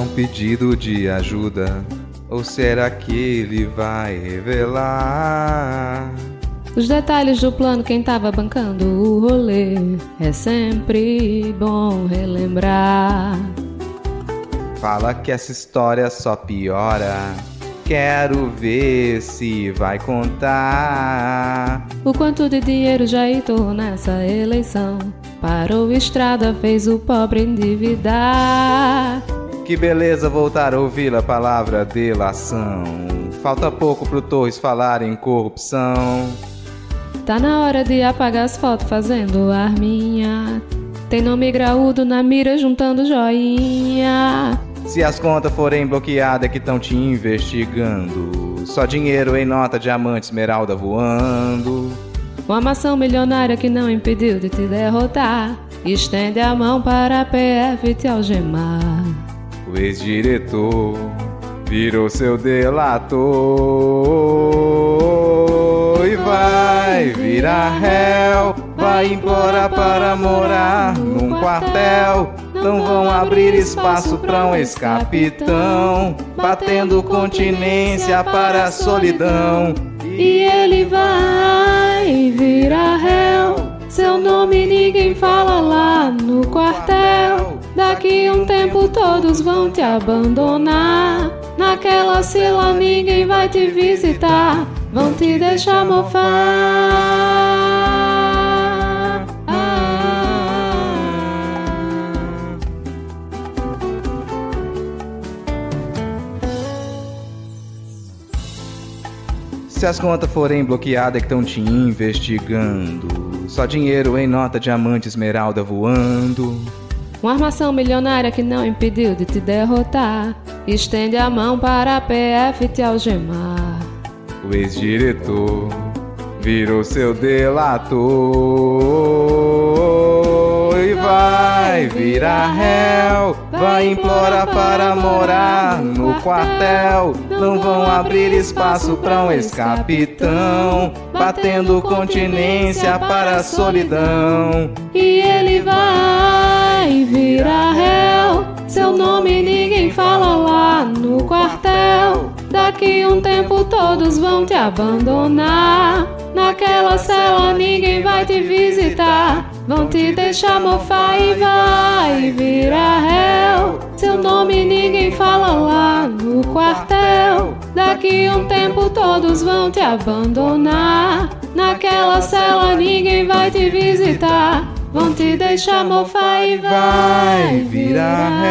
um pedido de ajuda? Ou será que ele vai revelar? Os detalhes do plano, quem tava bancando o rolê. É sempre bom relembrar. Fala que essa história só piora. Quero ver se vai contar. O quanto de dinheiro já hitou nessa eleição. Parou estrada, fez o pobre endividar. Que beleza voltar a ouvir a palavra delação. Falta pouco pro Torres falar em corrupção. Tá na hora de apagar as fotos fazendo arminha. Tem nome graúdo na mira juntando joinha. Se as contas forem bloqueadas é que estão te investigando. Só dinheiro em nota, diamante, esmeralda voando. Uma maçã milionária que não impediu de te derrotar. Estende a mão para a PF te algemar. O ex-diretor virou seu delator e vai virar réu. Vai implorar para morar num quartel. Não vão abrir espaço para um ex-capitão, batendo continência para a solidão. E ele vai virar réu. Seu nome ninguém fala lá no quartel. Daqui um tempo todos vão te abandonar. Naquela cela ninguém vai te visitar. Vão te deixar mofar. Se as contas forem bloqueadas é que estão te investigando. Só dinheiro em nota, diamante, esmeralda voando. Uma armação milionária que não impediu de te derrotar. Estende a mão para a PF te algemar. O ex-diretor virou seu delator e vai virar réu. Vai implorar para morar no quartel. Não vão abrir espaço para um ex-capitão, batendo continência para a solidão. E ele vai virar réu. Seu nome ninguém fala lá no quartel. Daqui um tempo todos vão te abandonar. Naquela cela ninguém vai te visitar. Vão te deixar mofar e vai virar réu. Seu nome ninguém fala lá no quartel. Daqui um tempo todos vão te abandonar. Naquela cela ninguém vai te visitar. Vão te deixar mofar e vai virar réu.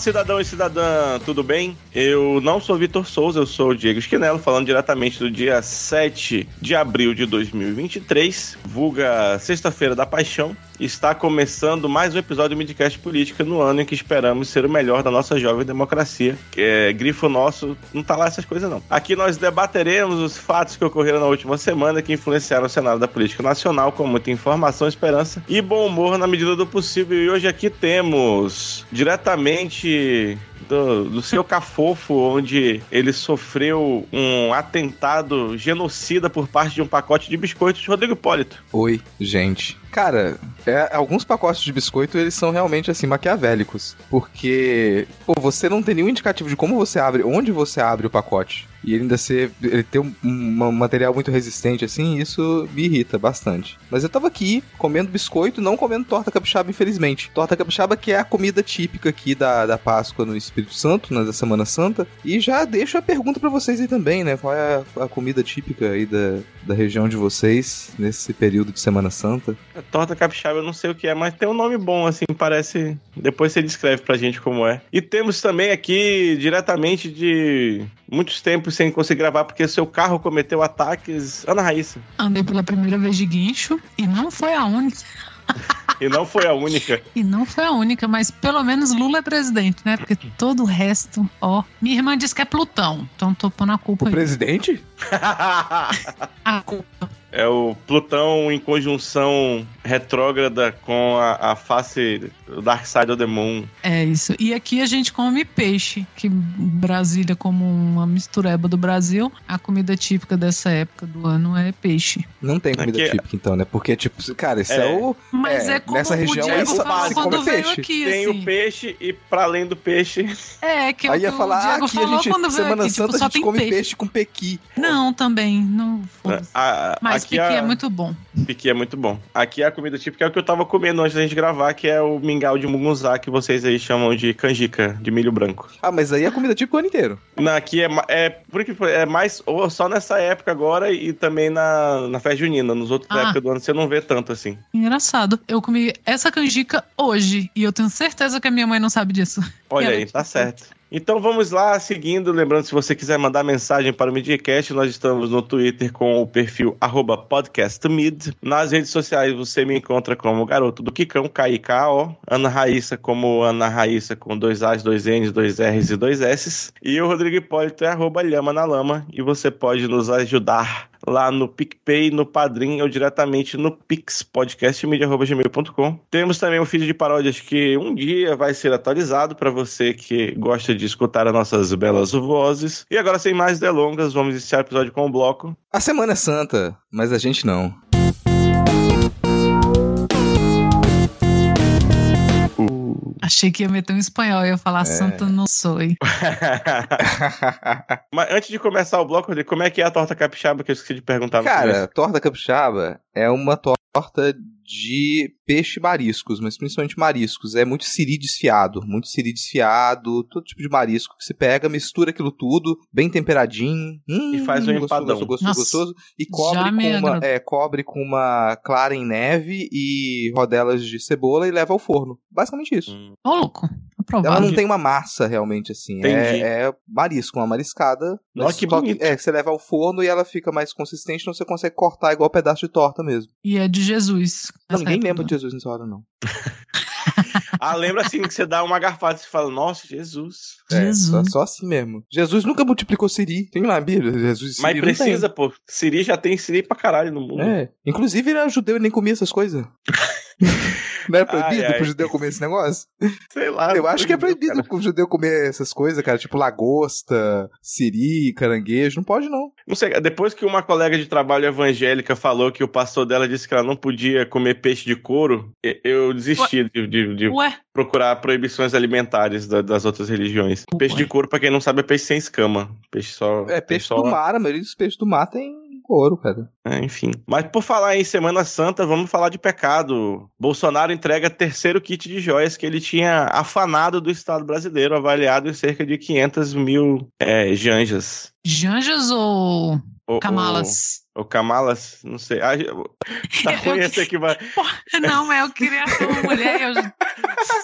Cidadão e cidadã, tudo bem? Eu não sou Vitor Souza, eu sou o Diego Esquinelo, falando diretamente do dia 7 de abril de 2023, vulga Sexta-feira da Paixão. Está começando mais um episódio do Midcast Política no ano em que esperamos ser o melhor da nossa jovem democracia. É grifo nosso, não tá lá essas coisas não. Aqui nós debateremos os fatos que ocorreram na última semana que influenciaram o cenário da política nacional com muita informação, esperança e bom humor na medida do possível. E hoje aqui temos diretamente do, do seu cafofo, onde ele sofreu um atentado genocida por parte de um pacote de biscoitos, Rodrigo Hipólito. Oi, gente. Cara, é, alguns pacotes de biscoito eles são realmente assim maquiavélicos, porque pô, você não tem nenhum indicativo de como você abre, onde você abre o pacote. E ele ainda ser, ele ter um, um material muito resistente assim, isso me irrita bastante. Mas eu tava aqui comendo biscoito, não comendo torta capixaba, infelizmente. Torta capixaba que é a comida típica aqui da, da Páscoa no Espírito Santo, na Semana Santa. E já deixo a pergunta para vocês aí também, né? Qual é a, a comida típica aí da, da região de vocês nesse período de Semana Santa? A torta capixaba eu não sei o que é, mas tem um nome bom, assim, parece. Depois você descreve pra gente como é. E temos também aqui, diretamente de muitos tempos sem conseguir gravar porque seu carro cometeu ataques. Ana Raíssa. Andei pela primeira vez de guincho e não foi a única. E não foi a única. E não foi a única, mas pelo menos Lula é presidente, né? Porque todo o resto, ó. Minha irmã disse que é Plutão, então tô pondo a culpa O aí. presidente? A culpa. É o Plutão em conjunção retrógrada com a, a face do Dark Side of the Moon. É isso. E aqui a gente come peixe, que Brasília, como uma mistureba do Brasil, a comida típica dessa época do ano é peixe. Não tem comida Aqui- típica, então, né? Porque, tipo, cara, isso é, É. o. Mas É, é, como nessa o região Diego só falou se quando come veio peixe. aqui, Tem assim. o peixe e para além do peixe. É, que é Aí que ia falar, o ah, Diego aqui a gente, quando veio Semana aqui, tipo, Santa só a gente tem come peixe. peixe. com pequi. Não, também, não. foda-se. A- a- Mas aqui piqui a- é muito bom. Piqui é muito bom. Aqui a comida típica é o que eu tava comendo antes da gente gravar, que é o mingau de mungunzá, que vocês aí chamam de canjica, de milho branco. Ah, mas aí é comida típica o ano inteiro. Não, aqui é, é, por que é mais ou só nessa época agora e também na, na festa junina. Nos outros Ah. épocas do ano você não vê tanto assim. Engraçado. Eu comi essa canjica hoje e eu tenho certeza que a minha mãe não sabe disso. Olha aí, tá certo. Então vamos lá, seguindo. Lembrando, se você quiser mandar mensagem para o Midcast, nós estamos no Twitter com o perfil podcastmid. Nas redes sociais você me encontra como Garoto do Kikão, K-I-K-O. Ana Raíssa como Ana Raíssa com dois A's, dois N's, dois R's e dois S's. E o Rodrigo Hipólito é arroba Lhama na Lama. E você pode nos ajudar lá no PicPay, no Padrim ou diretamente no Pix, podcastmedia.gmail.com. Temos também um feed de paródias que um dia vai ser atualizado para você que gosta de escutar as nossas belas vozes. E agora, sem mais delongas, vamos iniciar o episódio com o bloco. A semana é santa, mas a gente não. Achei que ia meter um espanhol, ia falar É. Santa não sou. Mas antes de começar o bloco, como é que é a torta capixaba que eu esqueci de perguntar Cara, torta capixaba é uma torta de peixe mariscos, mas principalmente mariscos. É muito siri desfiado, muito siri desfiado, todo tipo de marisco que se pega, mistura aquilo tudo, bem temperadinho. Hum, E faz um gostoso, empadão. Gostoso, gostoso, Nossa, gostoso. E cobre com, uma, é, cobre com uma clara em neve e rodelas de cebola e leva ao forno. Basicamente isso. Hum. Ô, louco. Ela não tem uma massa realmente assim. É, é marisco, uma mariscada. Nossa, que bonito. É, que você leva ao forno e ela fica mais consistente, então você consegue cortar igual pedaço de torta mesmo. E é de Jesus. Não, ninguém época lembra de Jesus nessa hora, não. Ah, lembra assim que você dá uma garfada e você fala, nossa, Jesus. É, só, Jesus. só assim mesmo. Jesus nunca multiplicou Siri. Tem na Bíblia, Jesus Siri Mas precisa, pô. Siri já tem Siri pra caralho no mundo. É. Inclusive, ele era judeu e nem comia essas coisas. não era proibido Ai, ai. pro judeu comer esse negócio? Sei lá. Eu acho que é cara. proibido pro judeu comer essas coisas, cara. Tipo lagosta, siri, caranguejo. Não pode, não. Não sei, depois que uma colega de trabalho evangélica falou que o pastor dela disse que ela não podia comer peixe de couro, eu desisti de, de- de Ué, procurar proibições alimentares da- das outras religiões. Ué. Peixe de couro, pra quem não sabe, é peixe sem escama. Peixe só. É, peixe só, do mar, a maioria dos peixes do mar tem couro, cara. É, enfim. Mas por falar em Semana Santa, vamos falar de pecado. Bolsonaro entrega terceiro kit de joias que ele tinha afanado do Estado brasileiro, avaliado em cerca de 500 mil é, janjas. Janjas ou Ou- Camalas? Ou Camalas, não sei. Ah, eu- tá Eu- ruim esse aqui, vai. Não, mas eu queria ser uma mulher. Eu...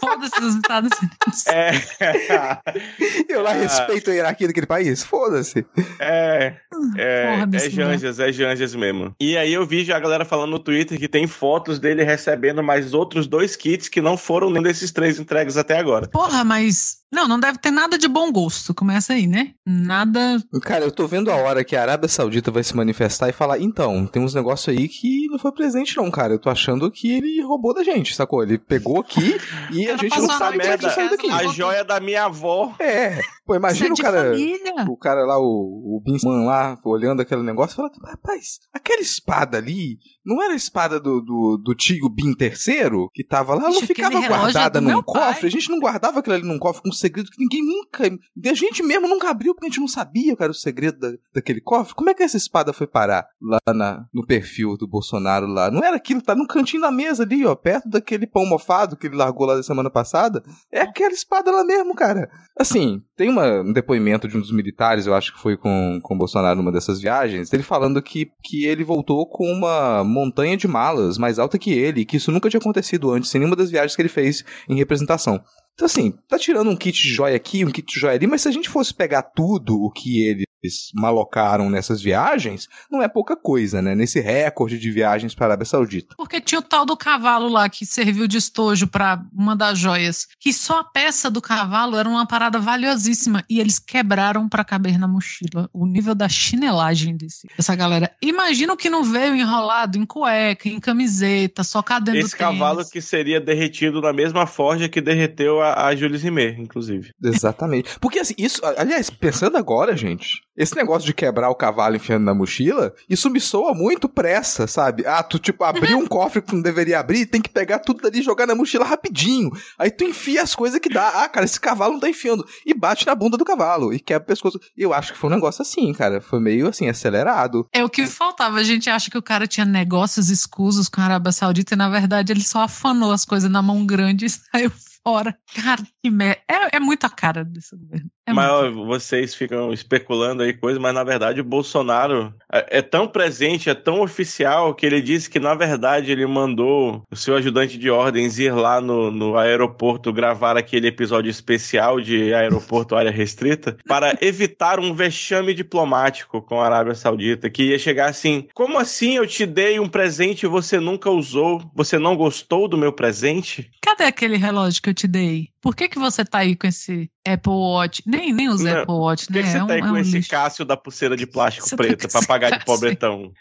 Foda-se dos Estados Unidos. É. Eu lá Ah. respeito a hierarquia daquele país. Foda-se. É, é, Porra é Janjas, é Janjas mesmo. E aí eu vi já a galera falando no Twitter que tem fotos dele recebendo mais outros dois kits que não foram nenhum desses três entregues até agora. Porra, mas. Não, não deve ter nada de bom gosto. Começa aí, né? Nada. Cara, eu tô vendo a hora que a Arábia Saudita vai se manifestar e falar: então, tem uns negócios aí que não foi presente, não, cara. Eu tô achando que ele roubou da gente, sacou? Ele pegou aqui e a gente não sabe como é que merda. saiu daqui. A joia da minha avó. É, pô, imagina o é de cara. família. O cara lá, o, o Binsman lá, olhando aquele negócio, falando: rapaz, aquela espada ali não era a espada do, do, do tio Bin III que tava lá? Ela não ficava é guardada num cofre? A gente não guardava aquilo ali num cofre com um segredo que ninguém A gente mesmo nunca abriu porque a gente não sabia era o segredo da- daquele cofre. Como é que essa espada foi parar lá na- no perfil do Bolsonaro lá? Não era aquilo, tá no cantinho da mesa ali, ó, perto daquele pão mofado que ele largou lá da semana passada. É aquela espada lá mesmo, cara. Assim, tem uma- um depoimento de um dos militares, eu acho que foi com, com o Bolsonaro numa dessas viagens, ele falando que, que ele voltou com uma montanha de malas mais alta que ele, que isso nunca tinha acontecido antes, em nenhuma das viagens que ele fez em representação. Então, assim, tá tirando um kit de joia aqui, um kit de joia ali, mas se a gente fosse pegar tudo o que ele malocaram nessas viagens, não é pouca coisa, né? Nesse recorde de viagens para a Arábia Saudita. Porque tinha o tal do cavalo lá que serviu de estojo para uma das joias, que só a peça do cavalo era uma parada valiosíssima e eles quebraram para caber na mochila. O nível da chinelagem desse, dessa galera. Imagina o que não veio enrolado em cueca, em camiseta, só cadendo Esse cavalo que seria derretido na mesma forja que derreteu a, a Jules Rimet, inclusive. Exatamente. Porque assim, isso, aliás, pensando agora, gente, esse negócio de quebrar o cavalo enfiando na mochila, isso me soa muito pressa, sabe? Ah, tu, tipo, abriu um cofre que não deveria abrir, tem que pegar tudo dali e jogar na mochila rapidinho. Aí tu enfia as coisas que dá. Ah, cara, esse cavalo não tá enfiando. E bate na bunda do cavalo e quebra o pescoço. Eu acho que foi um negócio assim, cara. Foi meio assim, acelerado. É o que faltava. A gente acha que o cara tinha negócios escusos com a Arábia Saudita e, na verdade, ele só afanou as coisas na mão grande e saiu fora. Cara, que merda. É, é muito a cara desse governo. É mas ó, muito. vocês ficam especulando aí coisas, mas na verdade o Bolsonaro é, é tão presente, é tão oficial, que ele disse que na verdade ele mandou o seu ajudante de ordens ir lá no, no aeroporto gravar aquele episódio especial de aeroporto área restrita para evitar um vexame diplomático com a Arábia Saudita, que ia chegar assim: como assim eu te dei um presente e você nunca usou? Você não gostou do meu presente? Cadê aquele relógio que eu te dei? Por que, que você tá aí com esse Apple Watch? Nem, nem Não, Apple Watch, Por que, né? que você é tá aí um, é com um esse lixo. Cássio da pulseira de plástico Você tá preta com pra pagar de Cássio pobretão?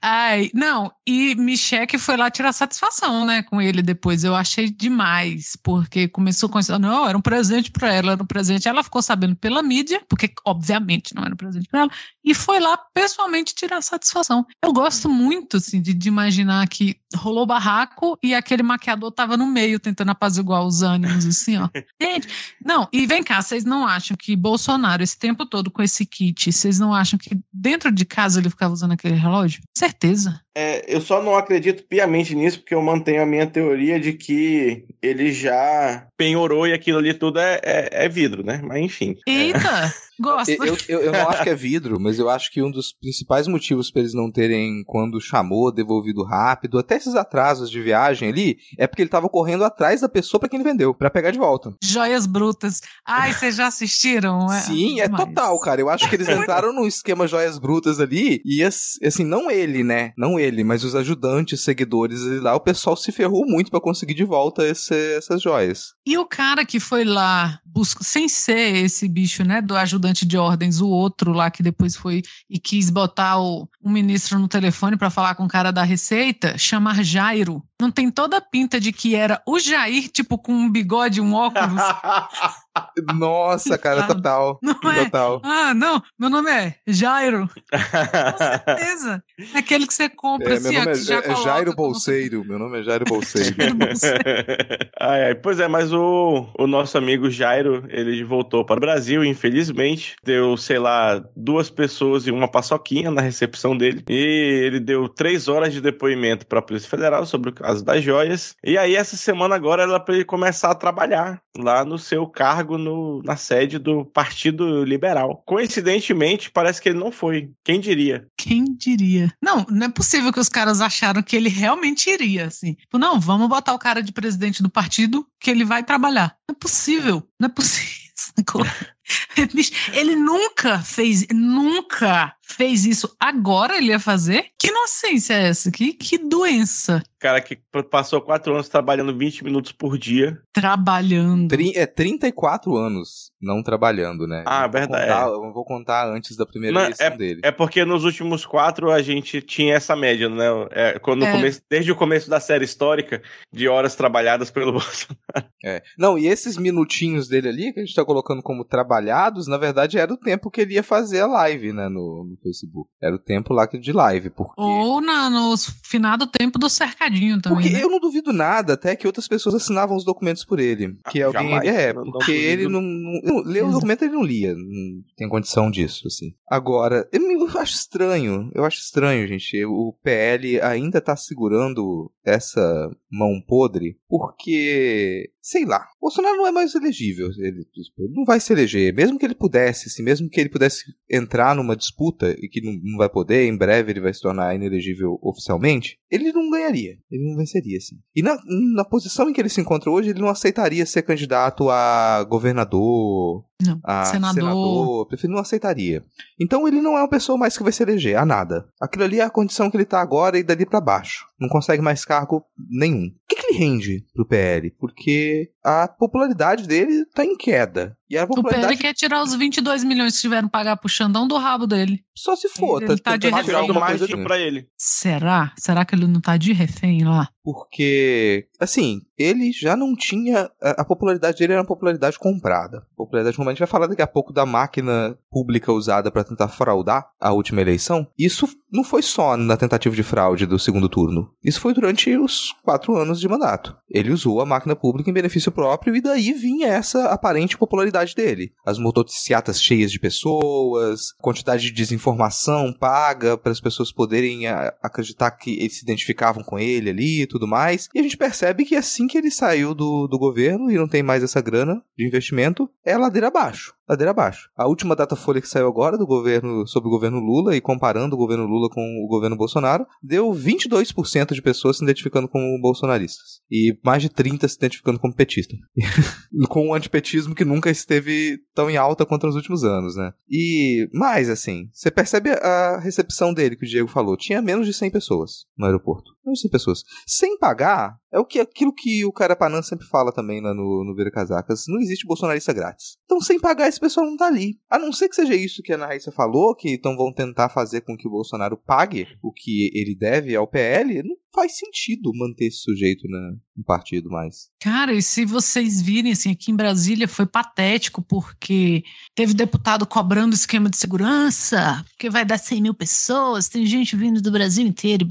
Ai, não, e Michelle foi lá tirar satisfação, né, com ele depois. Eu achei demais, porque começou com isso, não, era um presente pra ela, era um presente. Ela ficou sabendo pela mídia, porque obviamente não era um presente pra ela, e foi lá pessoalmente tirar satisfação. Eu gosto muito, assim, de, de imaginar que rolou barraco e aquele maquiador tava no meio tentando apaziguar os ânimos, assim, ó. Gente, não, e vem cá, vocês não acham que Bolsonaro, esse tempo todo com esse kit, vocês não acham que dentro de casa ele ficava usando aquele relógio? Certeza. É, eu só não acredito piamente nisso, porque eu mantenho a minha teoria de que ele já penhorou e aquilo ali tudo é, é, é vidro, né? Mas enfim. Eita, gosto. Eu, eu, eu- não acho que é vidro, mas eu acho que um dos principais motivos pra eles não terem, quando chamou, devolvido rápido, até esses atrasos de viagem ali, é porque ele tava correndo atrás da pessoa pra quem ele vendeu, pra pegar de volta. Joias brutas. Ai, vocês já assistiram? É, Sim, é demais. total, cara. Eu acho que eles entraram num esquema joias brutas ali e, as- assim, não ele, né? Não ele, mas os ajudantes, seguidores ali lá, o pessoal se ferrou muito pra conseguir de volta esse- essas joias. E o cara que foi lá, busca, sem ser esse bicho, né, do ajudante de ordens, o outro lá que depois foi e quis botar o, um ministro no telefone para falar com o cara da Receita, chamar Jairo. Não tem toda a pinta de que era o Jair, tipo, com um bigode e um óculos. Nossa, cara, total. Não é? Total. Ah, não, meu nome é Jairo. Com certeza. É aquele que você compra, É, meu assim, ó, nome é, é coloca Jairo Bolseiro. Meu nome é Jairo Bolseiro. ai, ai, pois é, mas o, o nosso amigo Jairo, ele voltou para o Brasil, infelizmente. Deu, sei lá, duas pessoas e uma paçoquinha na recepção dele. E ele deu três horas de depoimento para a Polícia Federal sobre o caso das joias. E aí, essa semana agora, era para ele começar a trabalhar lá no seu cargo no, na sede do Partido Liberal. Coincidentemente, parece que ele não foi. Quem diria? Quem diria? Não, não é possível que os caras acharam que ele realmente iria, assim. Tipo, não, vamos botar o cara de presidente do partido que ele vai trabalhar. Não é possível, não é possível. Ele nunca fez, nunca fez isso. Agora ele ia fazer? Que inocência é essa? Que, que doença. Cara que passou quatro anos trabalhando 20 minutos por dia. Trabalhando. Tri- é 34 anos não trabalhando, né? Ah, Eu vou verdade, contar- Eu vou contar antes da primeira Não, eleição dele. É porque nos últimos quatro a gente tinha essa média, né? É, quando É. começo, desde o começo da série histórica, de horas trabalhadas pelo Bolsonaro. É. Não, e esses minutinhos dele ali, que a gente tá colocando como trabalhados, na verdade era o tempo que ele ia fazer a live, né, no, no Facebook. Era o tempo lá que- de live, porque... Ou na, no finado tempo do cercadinho também. Porque né? eu não duvido nada até que outras pessoas assinavam os documentos por ele. Que Ah, alguém. jamais. É, porque ele não. não ler o documento ele não lia. Não tem condição disso, assim. Agora, eu, me- eu acho estranho. Eu acho estranho, gente. O PL ainda tá segurando essa mão podre porque. Sei lá. Bolsonaro não é mais elegível. Ele, ele não vai se eleger. Mesmo que ele pudesse, assim, mesmo que ele pudesse entrar numa disputa e que não, vai poder, em breve ele vai se tornar inelegível oficialmente, ele não ganharia. Ele não venceria, assim. E na, na posição em que ele se encontra hoje, ele não aceitaria ser candidato a governador, Não. a Senador. senador, prefeito, não aceitaria. Então ele não é uma pessoa mais que vai se eleger, a nada. Aquilo ali é a condição que ele tá agora e dali pra baixo. Não consegue mais cargo nenhum. O que, que ele rende pro PL? Porque a popularidade dele tá em queda. E a O PL popularidade quer tirar os 22 milhões que tiveram que pagar pro Xandão do rabo dele. só se for. Ele tá de tentando Tá tirar refém. mais coisa dinheiro dele. pra ele. Será? Será que ele não tá de refém lá? Porque, assim, ele já não tinha. A, a popularidade dele era uma popularidade comprada. Popularidade comprada. A gente vai falar daqui a pouco da máquina pública usada para tentar fraudar a última eleição. Isso não foi só na tentativa de fraude do segundo turno. Isso foi durante os quatro anos de mandato. Ele usou a máquina pública em benefício próprio e daí vinha essa aparente popularidade dele. As motocicletas cheias de pessoas, quantidade de desinformação paga para as pessoas poderem a- acreditar que eles se identificavam com ele ali e tudo mais. E a gente percebe que assim que ele saiu do, do governo e não tem mais essa grana de investimento, é ladeira abaixo. Ladeira abaixo. A última data folha que saiu agora do governo sobre o governo Lula e comparando o governo Lula com o governo Bolsonaro, deu 22% de pessoas se identificando como bolsonaristas e mais de 30 se identificando como petista. com um antipetismo que nunca esteve tão em alta quanto nos últimos anos, né? E mais assim, você percebe a recepção dele que o Diego falou, tinha menos de 100 pessoas no aeroporto. Menos de 100 pessoas. Sem pagar, é o que aquilo que o Carapanã sempre fala também lá no, no Vira Casacas, não existe bolsonarista grátis. Então, sem pagar, esse pessoal não tá ali. A não ser que seja isso que a Ana Raíssa falou, que então vão tentar fazer com que o Bolsonaro pague o que ele deve ao PL, não faz sentido manter esse sujeito na, né, no partido mais. Cara, e se vocês virem, assim, aqui em Brasília foi patético, porque teve deputado cobrando esquema de segurança, porque vai dar 100 mil pessoas, tem gente vindo do Brasil inteiro,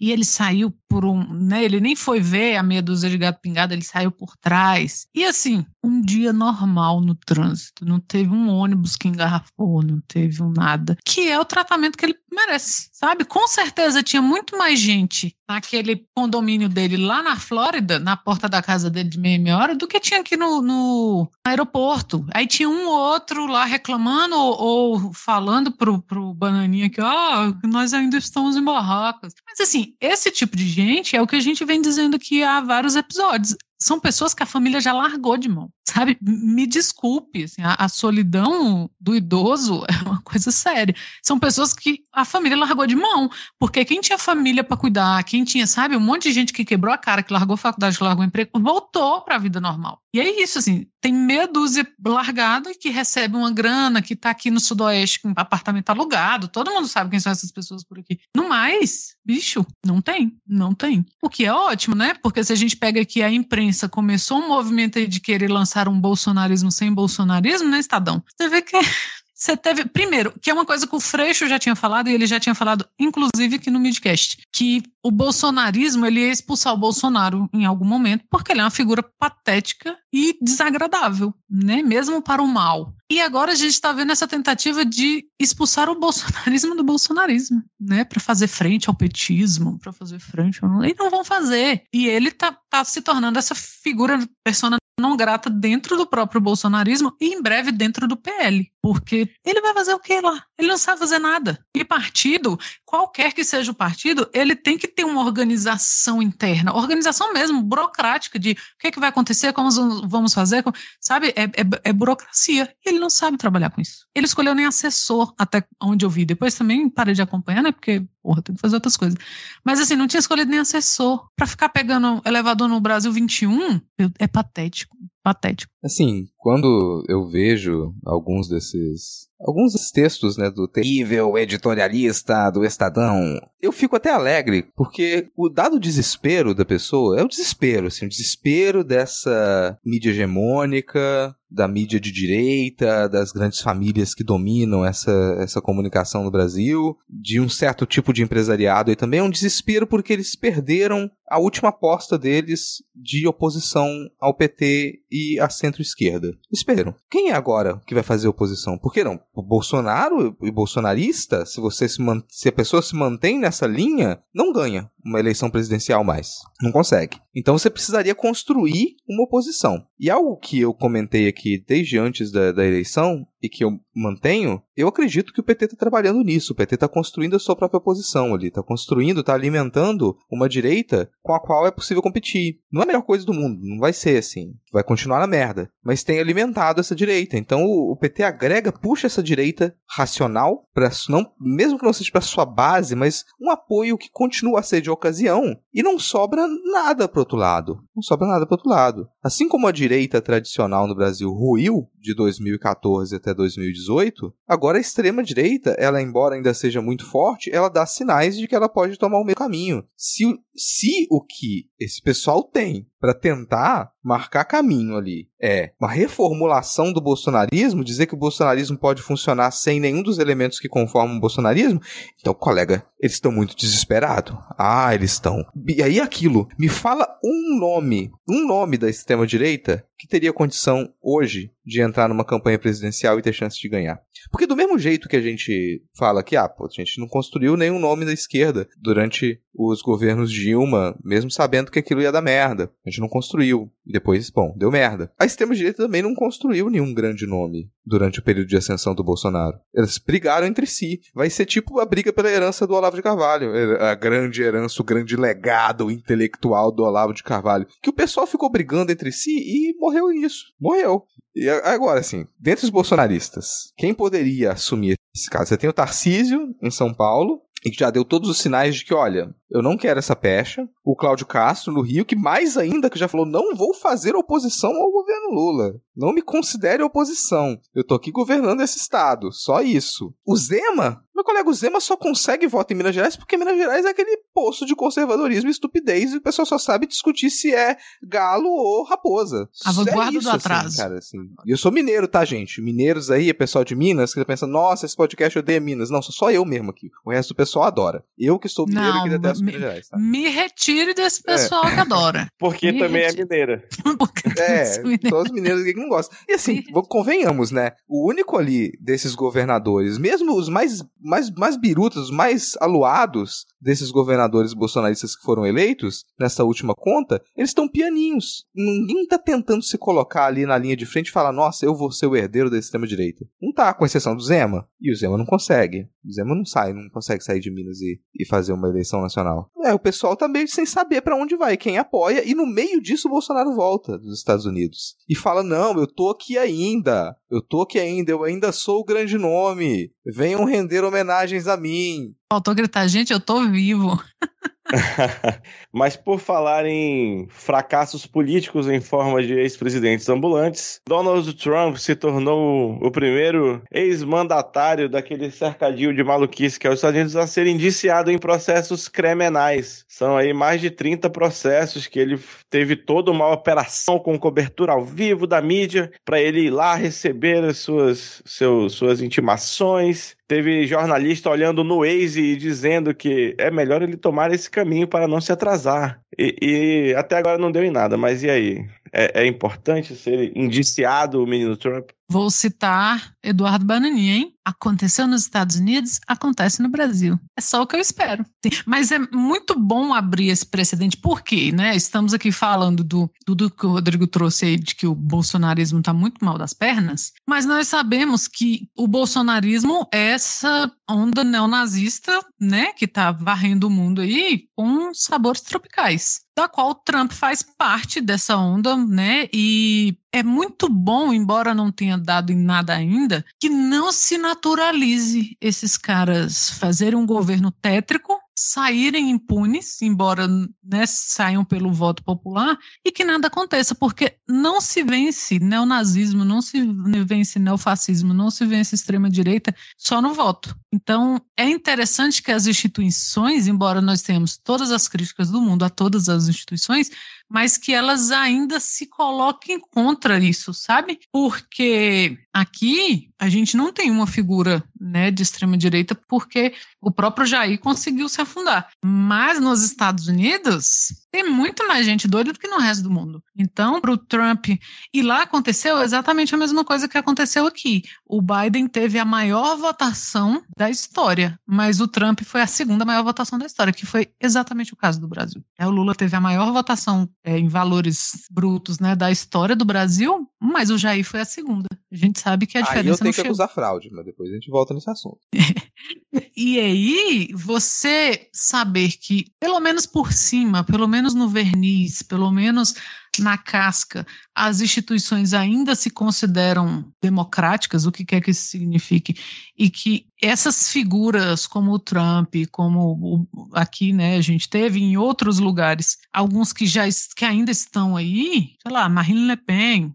e ele saiu por um. Né, ele nem foi ver a meia dúzia de gato pingado, ele saiu por trás. E assim, um dia normal no trânsito, não teve um ônibus que engarrafou, não teve um nada, que é o tratamento que ele merece, sabe? Com certeza tinha muito mais gente naquele condomínio dele lá na Flórida, na porta da casa dele de meia meia hora, do que tinha aqui no, no aeroporto. Aí tinha um ou outro lá reclamando ou, ou falando pro, pro Bananinha que, ah, nós ainda estamos em barracas. Mas assim, esse tipo de gente é o que a gente vem dizendo aqui há vários episódios. São pessoas que a família já largou de mão, sabe? Me desculpe, assim, a, a solidão do idoso é uma coisa séria. São pessoas que a família largou de mão, porque quem tinha família para cuidar, quem tinha, sabe, um monte de gente que quebrou a cara, que largou a faculdade, que largou o emprego, voltou para a vida normal. E é isso, assim, tem meia dúzia largada que recebe uma grana, que tá aqui no Sudoeste com apartamento alugado, todo mundo sabe quem são essas pessoas por aqui. No mais, bicho, não tem, não tem. O que é ótimo, né? Porque se a gente pega aqui a imprensa, começou um movimento aí de querer lançar um bolsonarismo sem bolsonarismo, né, Estadão? Você vê que você teve. Primeiro, que é uma coisa que o Freixo já tinha falado, e ele já tinha falado, inclusive, aqui no midcast, que o bolsonarismo ele ia expulsar o Bolsonaro em algum momento, porque ele é uma figura patética e desagradável, né? Mesmo para o mal. E agora a gente está vendo essa tentativa de expulsar o bolsonarismo do bolsonarismo, né? Para fazer frente ao petismo, para fazer frente ao. E não vão fazer. E ele tá, tá se tornando essa figura, persona não grata dentro do próprio bolsonarismo e em breve dentro do PL. Porque ele vai fazer o que lá? Ele não sabe fazer nada. E partido, qualquer que seja o partido, ele tem que ter uma organização interna, organização mesmo, burocrática, de o que, é que vai acontecer, como vamos fazer, como- sabe? É, é- é burocracia. E ele não sabe trabalhar com isso. Ele escolheu nem assessor, até onde eu vi. Depois também parei de acompanhar, né? Porque, porra, tem que fazer outras coisas. Mas assim, não tinha escolhido nem assessor. Pra ficar pegando elevador no Brasil 21, eu- é patético. médiático. Patético. Assim, quando eu vejo alguns desses. Alguns textos, né, do terrível editorialista do Estadão, eu fico até alegre, porque o dado desespero da pessoa é o desespero, assim, o desespero dessa mídia hegemônica, da mídia de direita, das grandes famílias que dominam essa, essa comunicação no Brasil, de um certo tipo de empresariado e também é um desespero porque eles perderam a última aposta deles de oposição ao PT e à centro-esquerda. Esperam. Quem é agora que vai fazer oposição? Por que não? O Bolsonaro e bolsonarista, se você se, man- se a pessoa se mantém nessa linha, não ganha uma eleição presidencial mais. Não consegue. Então você precisaria construir uma oposição. E algo que eu comentei aqui desde antes da, da eleição e que eu mantenho, eu acredito que o PT está trabalhando nisso. O PT está construindo a sua própria posição ali, está construindo, está alimentando uma direita com a qual é possível competir. Não é a melhor coisa do mundo, não vai ser assim. Vai continuar na merda. Mas tem alimentado essa direita. Então o, PT agrega, puxa essa direita racional para não, mesmo que não seja para sua base, mas um apoio que continua a ser de ocasião e não sobra nada para outro lado. Não sobra nada para outro lado. Assim como a direita tradicional no Brasil ruiu de 2014 até 2018, agora a extrema direita, ela embora ainda seja muito forte, ela dá sinais de que ela pode tomar o meio caminho. Se, se o que esse pessoal tem para tentar marcar caminho ali é uma reformulação do bolsonarismo, dizer que o bolsonarismo pode funcionar sem nenhum dos elementos que conformam o bolsonarismo, então, colega, eles estão muito desesperados. Ah, eles estão. E aí aquilo, me fala um nome, um nome da extrema direita que teria condição hoje de entrar numa campanha presidencial e ter chance de ganhar. Porque do mesmo jeito que a gente fala que, ah, pô, a gente não construiu nenhum nome da esquerda durante os governos Dilma, mesmo sabendo que aquilo ia dar merda. A gente não construiu. Depois, bom, deu merda. A extrema-direita também não construiu nenhum grande nome durante o período de ascensão do Bolsonaro. Eles brigaram entre si. Vai ser tipo a briga pela herança do Olavo de Carvalho. A grande herança, o grande legado intelectual do Olavo de Carvalho. Que o pessoal ficou brigando entre si e morreu nisso. Morreu. E agora, assim, dentre os bolsonaristas, quem poderia assumir esse caso? Você tem o Tarcísio, em São Paulo, e que já deu todos os sinais de que, olha, eu não quero essa pecha. O Cláudio Castro, no Rio, que mais ainda que já falou, não vou fazer oposição ao governo Lula. Não me considere oposição. Eu tô aqui governando esse estado. Só isso. O Zema, meu colega Zema só consegue voto em Minas Gerais porque Minas Gerais é aquele poço de conservadorismo e estupidez e o pessoal só sabe discutir se é galo ou raposa. A vanguarda é do assim, atraso. Assim, cara, assim. E eu sou mineiro, tá, gente? Mineiros aí, pessoal de Minas, que tá pensando, nossa, esse podcast odeia Minas. Não, sou só eu mesmo aqui. O resto do pessoal adora. Eu que sou mineiro não, e que detesto me, Minas Gerais, tá? Me retire desse é. pessoal é. que adora. Porque me também retire. é mineira. é, todos os mineiros que não gostam. E assim, convenhamos, né? O único ali desses governadores, mesmo os mais, mais, mais birutas, mais aluados desses governadores bolsonaristas que foram eleitos, nessa última conta, eles estão pianinhos. Ninguém tá tentando se colocar ali na linha de frente e falar, nossa, eu vou ser o herdeiro da extrema-direita. Não tá, com exceção do Zema. E o Zema não consegue. O Zema não sai, não consegue sair de Minas e, e fazer uma eleição nacional. É, o pessoal tá meio sem saber para onde vai, quem apoia, e no meio disso o Bolsonaro volta dos Estados Unidos. E fala, não, eu tô aqui ainda. Eu tô aqui ainda, eu ainda sou o grande nome. Venham render homenagens a mim. Faltou gritar, gente, eu tô vivo. Mas por falar em fracassos políticos em forma de ex-presidentes ambulantes, Donald Trump se tornou o primeiro ex-mandatário daquele cercadinho de maluquice que é os Estados Unidos a ser indiciado em processos criminais. São aí mais de 30 processos que ele teve toda uma operação com cobertura ao vivo da mídia para ele ir lá receber as suas, seus, suas intimações. Teve jornalista olhando no Waze e dizendo que é melhor ele tomar esse caminho para não se atrasar. E, e até agora não deu em nada, mas e aí? É, é, importante ser indiciado o menino Trump? Vou citar Eduardo Bananinha, hein? Aconteceu nos Estados Unidos, acontece no Brasil. É só o que eu espero. Mas é muito bom abrir esse precedente, porque né, estamos aqui falando do, do, que o Rodrigo trouxe aí, de que o bolsonarismo está muito mal das pernas, mas nós sabemos que o bolsonarismo é essa onda neonazista, né, que está varrendo o mundo aí com sabores tropicais da qual Trump faz parte dessa onda, né? E é muito bom, embora não tenha dado em nada ainda, que não se naturalize esses caras fazerem um governo tétrico saírem impunes, embora né, saiam pelo voto popular, e que nada aconteça, porque não se vence neonazismo, não se vence neofascismo, não se vence extrema-direita só no voto. Então, é interessante que as instituições, embora nós tenhamos todas as críticas do mundo a todas as instituições, mas que elas ainda se coloquem contra isso, sabe? Porque aqui a gente não tem uma figura né, de extrema direita, porque o próprio Jair conseguiu se afundar. Mas nos Estados Unidos, tem muito mais gente doida do que no resto do mundo. Então, para o Trump. E lá aconteceu exatamente a mesma coisa que aconteceu aqui. O Biden teve a maior votação da história, mas o Trump foi a segunda maior votação da história, que foi exatamente o caso do Brasil. É, o Lula teve a maior votação é, em valores brutos né, da história do Brasil, mas o Jair foi a segunda. A gente sabe que a diferença. Aí eu tenho que acusar fraude, mas depois a gente volta nesse assunto. e aí, você saber que, pelo menos por cima, pelo menos no verniz, pelo menos na casca, as instituições ainda se consideram democráticas, o que quer que isso signifique, e que essas figuras como o Trump, como o, aqui, né, a gente teve em outros lugares, alguns que já que ainda estão aí, sei lá, Marine Le Pen,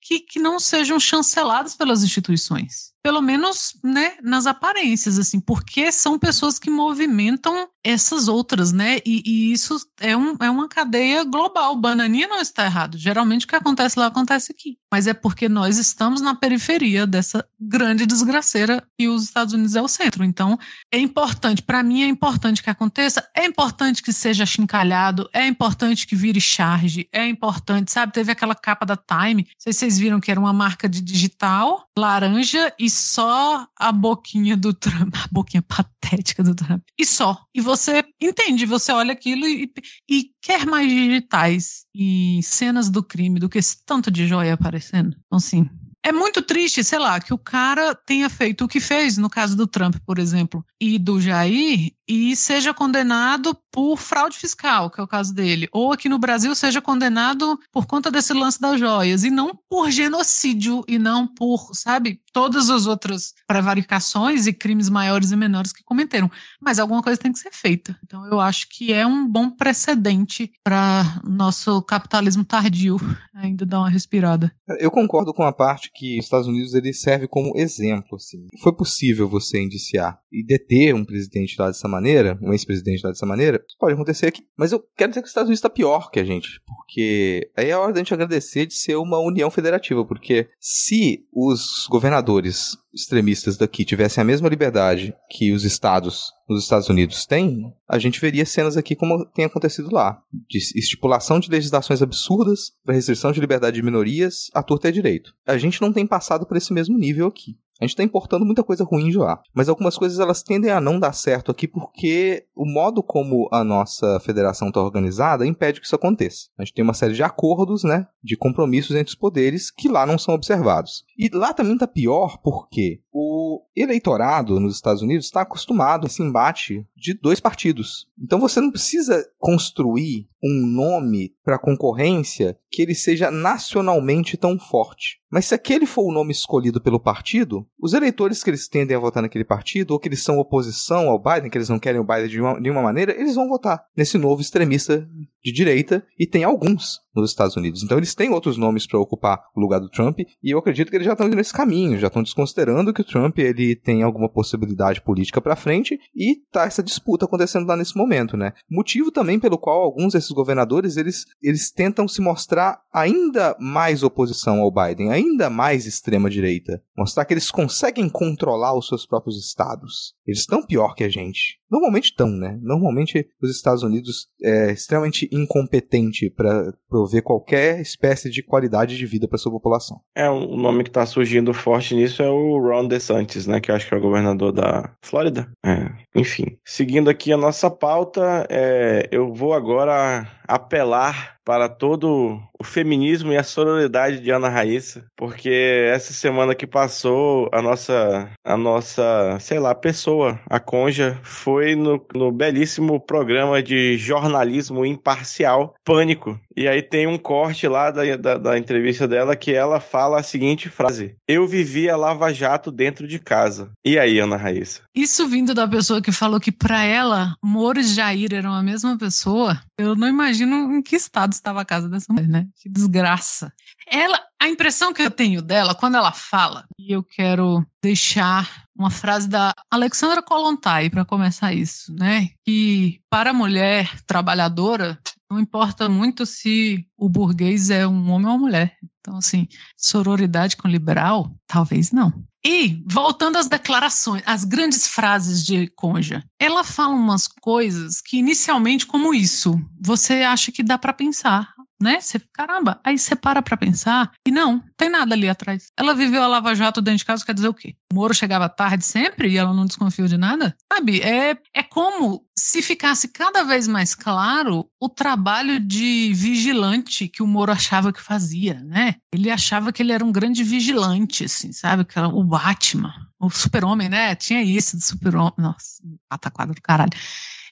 que, que não sejam chancelados pelas instituições. Pelo menos, né, nas aparências, assim, porque são pessoas que movimentam essas outras, né? E, e isso é, um, é uma cadeia global. Bananinha não está errado. Geralmente o que acontece lá acontece aqui. Mas é porque nós estamos na periferia dessa grande desgraceira e os Estados Unidos é o centro. Então, é importante, para mim é importante que aconteça, é importante que seja chincalhado, é importante que vire charge, é importante, sabe? Teve aquela capa da Time sei se vocês viram que era uma marca de digital, laranja e só a boquinha do Trump, a boquinha patética do Trump. E só. E você entende, você olha aquilo e, e quer mais digitais e cenas do crime do que esse tanto de joia aparecendo. Então, assim, é muito triste, sei lá, que o cara tenha feito o que fez, no caso do Trump, por exemplo, e do Jair, e seja condenado por fraude fiscal, que é o caso dele, ou aqui no Brasil seja condenado por conta desse lance das joias, e não por genocídio, e não por, sabe, todas as outras prevaricações e crimes maiores e menores que cometeram. Mas alguma coisa tem que ser feita. Então eu acho que é um bom precedente para nosso capitalismo tardio ainda dar uma respirada. Eu concordo com a parte que os Estados Unidos ele serve como exemplo. Assim. Foi possível você indiciar e deter um presidente lá dessa maneira, um ex-presidente lá dessa maneira, isso pode acontecer aqui. Mas eu quero dizer que os Estados Unidos está pior que a gente, porque aí é a hora da gente agradecer de ser uma união federativa, porque se os governadores extremistas daqui tivessem a mesma liberdade que os estados nos Estados Unidos têm, a gente veria cenas aqui como tem acontecido lá, de estipulação de legislações absurdas para restrição de liberdade de minorias à torta e direito. A gente não tem passado por esse mesmo nível aqui. A gente está importando muita coisa ruim de lá. Mas algumas coisas elas tendem a não dar certo aqui porque o modo como a nossa federação está organizada impede que isso aconteça. A gente tem uma série de acordos, né, de compromissos entre os poderes que lá não são observados. E lá também está pior porque o eleitorado nos Estados Unidos está acostumado a esse embate de dois partidos. Então você não precisa construir um nome para concorrência que ele seja nacionalmente tão forte. Mas se aquele for o nome escolhido pelo partido, os eleitores que eles tendem a votar naquele partido, ou que eles são oposição ao Biden, que eles não querem o Biden de uma, maneira, eles vão votar nesse novo extremista de direita, e tem alguns nos Estados Unidos. Então eles têm outros nomes para ocupar o lugar do Trump, e eu acredito que eles já estão indo nesse caminho, já estão desconsiderando que o Trump ele tem alguma possibilidade política para frente, e tá essa disputa acontecendo lá nesse momento, né? Motivo também pelo qual alguns desses governadores eles, eles tentam se mostrar ainda mais oposição ao Biden, ainda mais extrema direita, mostrar que eles conseguem controlar os seus próprios estados. Eles estão pior que a gente. Normalmente estão, né? Normalmente os Estados Unidos é extremamente incompetente para prover qualquer espécie de qualidade de vida para sua população. É, o nome que está surgindo forte nisso é o Ron DeSantis, né? Que eu acho que é o governador da Flórida. É, enfim. Seguindo aqui a nossa pauta, é, eu vou agora apelar para todo o feminismo e a sororidade de Ana Raíssa, porque essa semana que passou, a nossa, a nossa, sei lá, pessoa, a Conja, foi no, no belíssimo programa de jornalismo imparcial, Pânico. E aí tem um corte lá da, da, da entrevista dela que ela fala a seguinte frase: Eu vivia Lava Jato dentro de casa. E aí, Ana Raíssa? Isso vindo da pessoa que falou que para ela Moro e Jair eram a mesma pessoa, eu não imagino em que estado estava a casa dessa mulher, né? Que desgraça. Ela, a impressão que eu tenho dela, quando ela fala, e eu quero deixar uma frase da Alexandra Kolontai para começar isso, né? Que para a mulher trabalhadora, não importa muito se o burguês é um homem ou uma mulher. Então, assim, sororidade com liberal, talvez não. E, voltando às declarações, às grandes frases de Conja, ela fala umas coisas que, inicialmente, como isso, você acha que dá para pensar né? Você, caramba, aí você para pra pensar e não, tem nada ali atrás. Ela viveu a Lava Jato dentro de casa, quer dizer o quê? O Moro chegava tarde sempre e ela não desconfiou de nada? Sabe, é, é como se ficasse cada vez mais claro o trabalho de vigilante que o Moro achava que fazia, né? Ele achava que ele era um grande vigilante, assim, sabe? O Batman, o super-homem, né? Tinha isso do super-homem. Nossa, pataquada do caralho.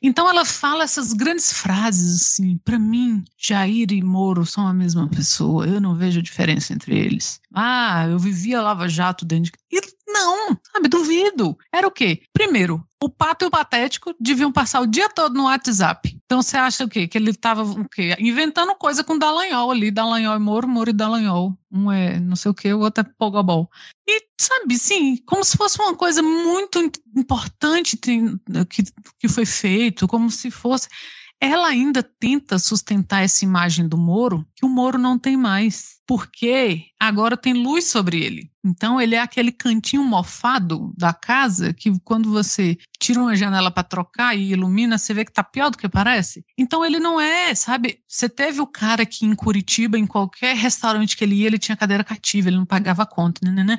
Então ela fala essas grandes frases assim, para mim, Jair e Moro são a mesma pessoa, eu não vejo diferença entre eles. Ah, eu vivia Lava Jato dentro de... E não, sabe, duvido. Era o quê? Primeiro, o Pato e o Patético deviam passar o dia todo no WhatsApp. Então você acha o quê? Que ele estava o quê? Inventando coisa com Dallagnol ali, Dallagnol e Moro, Moro e Dallagnol. Um é não sei o quê, o outro é Pogobol. E, sabe, sim, como se fosse uma coisa muito importante que, que foi feito, como se fosse ela ainda tenta sustentar essa imagem do Moro que o Moro não tem mais, porque agora tem luz sobre ele. Então ele é aquele cantinho mofado da casa que quando você tira uma janela para trocar e ilumina, você vê que tá pior do que parece. Então ele não é, sabe? Você teve o cara que em Curitiba, em qualquer restaurante que ele ia, ele tinha cadeira cativa, ele não pagava conta, né, né, né?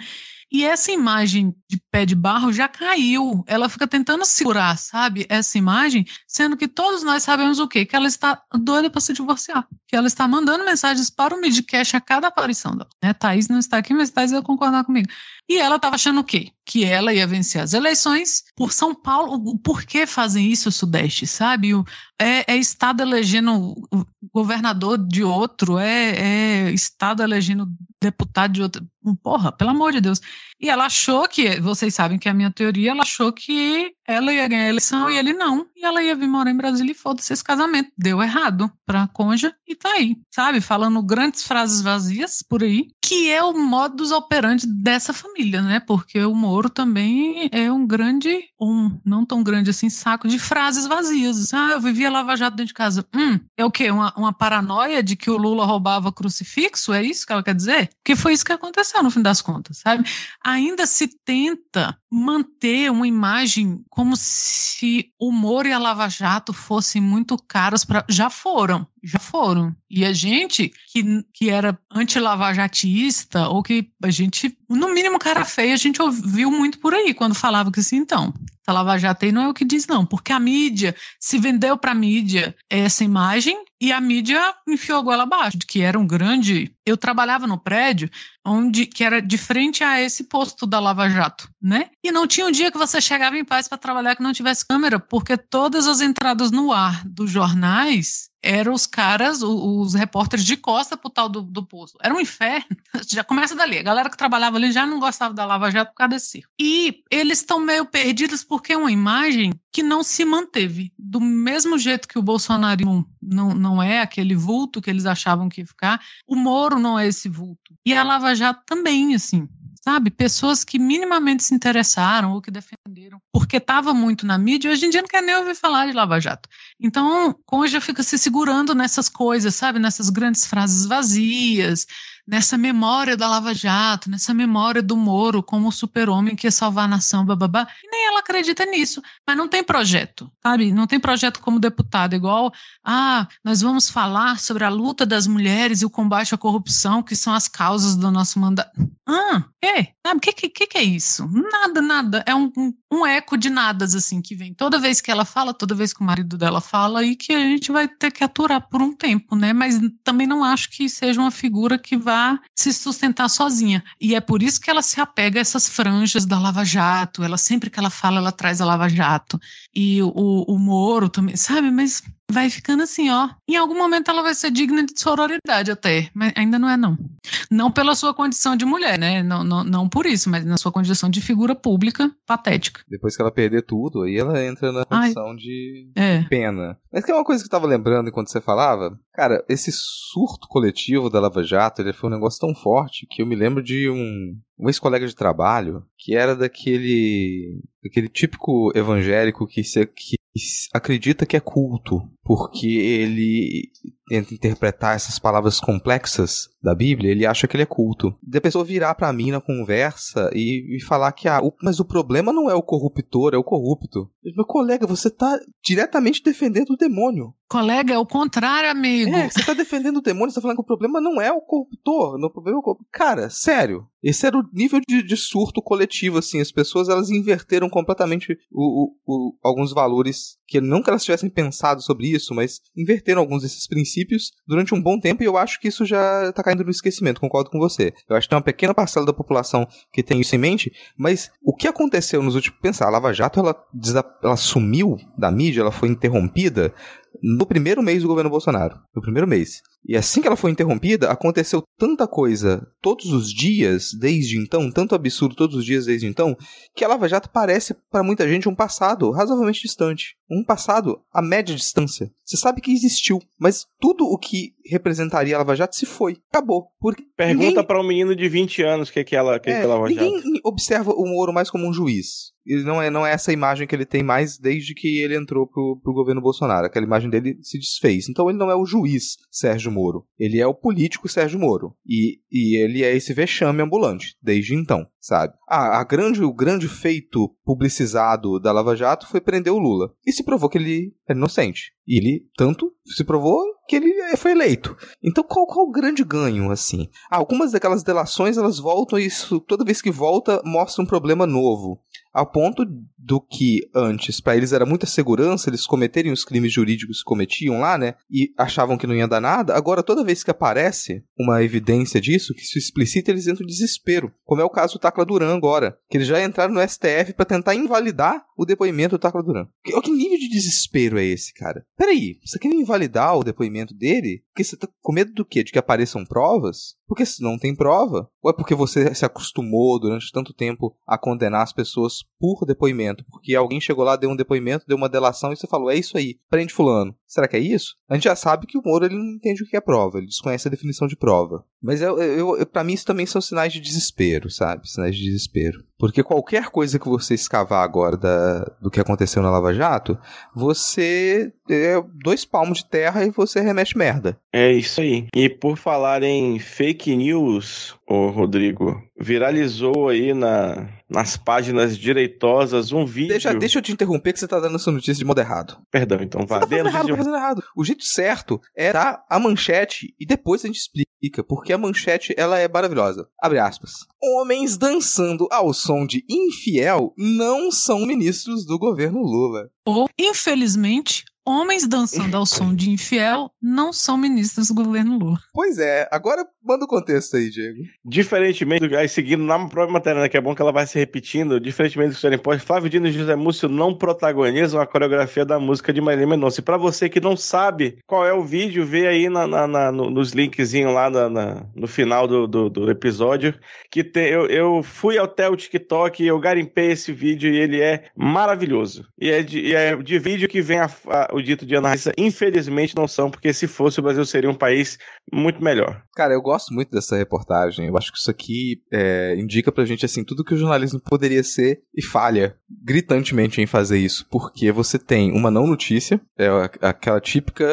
E essa imagem de pé de barro já caiu. Ela fica tentando segurar, sabe? Essa imagem, sendo que todos nós sabemos o quê? Que ela está doida para se divorciar. Que ela está mandando mensagens para o Midcast a cada aparição dela. Né? Thaís não está aqui, mas Thaís vai concordar comigo. E ela estava achando o quê? Que ela ia vencer as eleições por São Paulo. Por que fazem isso o Sudeste, sabe? É, é Estado elegendo governador de outro, é, é Estado elegendo deputado de outro. Porra, pelo amor de Deus. E ela achou que, vocês sabem que é a minha teoria, ela achou que ela ia ganhar a eleição e ele não. E ela ia vir morar em Brasília e foda-se esse casamento. Deu errado pra Conja e tá aí, sabe? Falando grandes frases vazias por aí, que é o modus operandi dessa família, né? Porque o Moro também é um grande, um não tão grande assim, saco de frases vazias. Ah, eu vivia Lava Jato dentro de casa. Hum, é o quê? Uma, uma paranoia de que o Lula roubava crucifixo? É isso que ela quer dizer? Que foi isso que aconteceu no fim das contas, sabe? Ainda se tenta manter uma imagem como se o Moro e a Lava Jato fossem muito caros para. Já foram, já foram. E a gente que, que era anti-lavajatista, ou que a gente, no mínimo, cara feia, a gente ouviu muito por aí quando falava que assim, então, a Lava Jato aí não é o que diz, não, porque a mídia se vendeu para a mídia essa imagem e a mídia enfiou a goela abaixo, que era um grande. Eu trabalhava no prédio onde que era de frente a esse posto da Lava Jato, né? E não tinha um dia que você chegava em paz para trabalhar que não tivesse câmera, porque todas as entradas no ar dos jornais eram os caras, os, repórteres de costa pro tal do, do posto. Era um inferno. Já começa dali. A galera que trabalhava ali já não gostava da Lava Jato por causa desse circo. E eles estão meio perdidos porque é uma imagem que não se manteve. Do mesmo jeito que o Bolsonaro não, não, não é aquele vulto que eles achavam que ia ficar, o Moro não é esse vulto. E a Lava Jato também, assim sabe? Pessoas que minimamente se interessaram ou que defenderam, porque estava muito na mídia, hoje em dia não quer nem ouvir falar de Lava Jato. Então, Conja fica se segurando nessas coisas, sabe? Nessas grandes frases vazias, nessa memória da Lava Jato, nessa memória do Moro como o super-homem que ia salvar a nação, bababá. E nem ela acredita nisso. Mas não tem projeto, sabe? Não tem projeto como deputado, igual, ah, nós vamos falar sobre a luta das mulheres e o combate à corrupção, que são as causas do nosso mandato. Ah, é, sabe? O que, que, que é isso? Nada, nada. É um, um, um eco de nadas, assim, que vem toda vez que ela fala, toda vez que o marido dela fala, e que a gente vai ter que aturar por um tempo, né? Mas também não acho que seja uma figura que vá se sustentar sozinha. E é por isso que ela se apega a essas franjas da Lava Jato. Ela sempre que ela fala, ela traz a Lava Jato. E o, o Moro também, sabe? Mas vai ficando assim, ó. Em algum momento ela vai ser digna de sororidade até, mas ainda não é não. Não pela sua condição de mulher, né? Não, não, não por isso, mas na sua condição de figura pública patética. Depois que ela perder tudo, aí ela entra na condição Ai, de é. pena. Mas que é uma coisa que eu tava lembrando enquanto você falava, cara, esse surto coletivo da Lava Jato, ele foi um negócio tão forte que eu me lembro de um um ex-colega de trabalho que era daquele aquele típico evangélico que, se, que acredita que é culto, porque ele tenta interpretar essas palavras complexas da Bíblia, ele acha que ele é culto. Da pessoa virar para mim na conversa e, e falar que, ah, o, mas o problema não é o corruptor, é o corrupto. Meu colega, você tá diretamente defendendo o demônio. Colega, é o contrário, amigo. É, você tá defendendo o demônio, você tá falando que o problema não é o corruptor, o problema é o corruptor. Cara, sério. Esse era o nível de, de, surto coletivo, assim. As pessoas, elas inverteram completamente o, o, o, alguns valores que não que elas tivessem pensado sobre isso, mas inverteram alguns desses princípios durante um bom tempo e eu acho que isso já tá caindo no esquecimento, concordo com você. Eu acho que tem uma pequena parcela da população que tem isso em mente, mas o que aconteceu nos últimos... Pensar, a Lava Jato, ela, ela sumiu da mídia, ela foi interrompida no primeiro mês do governo Bolsonaro. No primeiro mês. E assim que ela foi interrompida, aconteceu tanta coisa todos os dias desde então, tanto absurdo todos os dias desde então, que a Lava Jato parece para muita gente um passado razoavelmente distante. Um passado a média distância. Você sabe que existiu, mas tudo o que representaria a Lava Jato se foi. Acabou. Porque Pergunta ninguém... para um menino de 20 anos o que é que ela, que é, que Lava Jato. Ninguém observa o Moro mais como um juiz. Ele não é, não é essa imagem que ele tem mais desde que ele entrou pro, pro governo Bolsonaro. Aquela imagem dele se desfez. Então ele não é o juiz Sérgio Moro. Ele é o político Sérgio Moro. E, e ele é esse vexame ambulante, desde então, sabe? Ah, a grande, o grande feito publicizado da Lava Jato foi prender o Lula. E se provou que ele é inocente. E ele tanto se provou que ele foi eleito. Então qual, qual o grande ganho, assim? Ah, algumas daquelas delações, elas voltam e isso, toda vez que volta, mostra um problema novo. Ao ponto do que antes, para eles era muita segurança eles cometerem os crimes jurídicos que cometiam lá, né? E achavam que não ia dar nada. Agora, toda vez que aparece uma evidência disso, que se explicita, eles entram em desespero. Como é o caso do Tacla Duran agora. Que eles já entraram no STF para tentar invalidar o depoimento do Tacla Duran. Que, que de desespero é esse, cara? Peraí, você quer invalidar o depoimento dele? Porque você tá com medo do quê? De que apareçam provas? Porque se não tem prova, ou é porque você se acostumou durante tanto tempo a condenar as pessoas por depoimento? Porque alguém chegou lá, deu um depoimento, deu uma delação e você falou: é isso aí, prende Fulano. Será que é isso? A gente já sabe que o Moro ele não entende o que é prova, ele desconhece a definição de prova. Mas eu, eu, eu para mim isso também são sinais de desespero, sabe? Sinais de desespero. Porque qualquer coisa que você escavar agora da, do que aconteceu na Lava Jato, você é dois palmos de terra e você remete merda. É isso aí. E por falar em fake news, ô Rodrigo, viralizou aí na, nas páginas direitosas um vídeo. Deixa, deixa eu te interromper que você tá dando essa notícia de modo errado. Perdão, então vai. Você tá fazendo errado, de... tá fazendo errado. O jeito certo é dar a manchete e depois a gente explica, porque a manchete ela é maravilhosa. Abre aspas. Homens dançando ao som de infiel não são ministros do governo Lula. Ou, infelizmente, homens dançando ao som de infiel não são ministros do governo Lula. Pois é, agora manda o contexto aí, Diego. Diferentemente do aí seguindo na própria matéria, né, que é bom que ela vai se repetindo, diferentemente do que você pode, Flávio Dino e José Múcio não protagonizam a coreografia da música de Marília Mendonça. E pra você que não sabe qual é o vídeo, vê aí na, na, na nos linkzinhos lá na, no final do, do, do, episódio, que tem, eu, eu fui até o TikTok e eu garimpei esse vídeo e ele é maravilhoso. E é de, e é de vídeo que vem a, a, o dito de analista, infelizmente não são, porque se fosse o Brasil seria um país muito melhor. Cara, eu gosto muito dessa reportagem. Eu acho que isso aqui é, indica pra gente assim tudo que o jornalismo poderia ser e falha gritantemente em fazer isso, porque você tem uma não notícia, é aquela típica,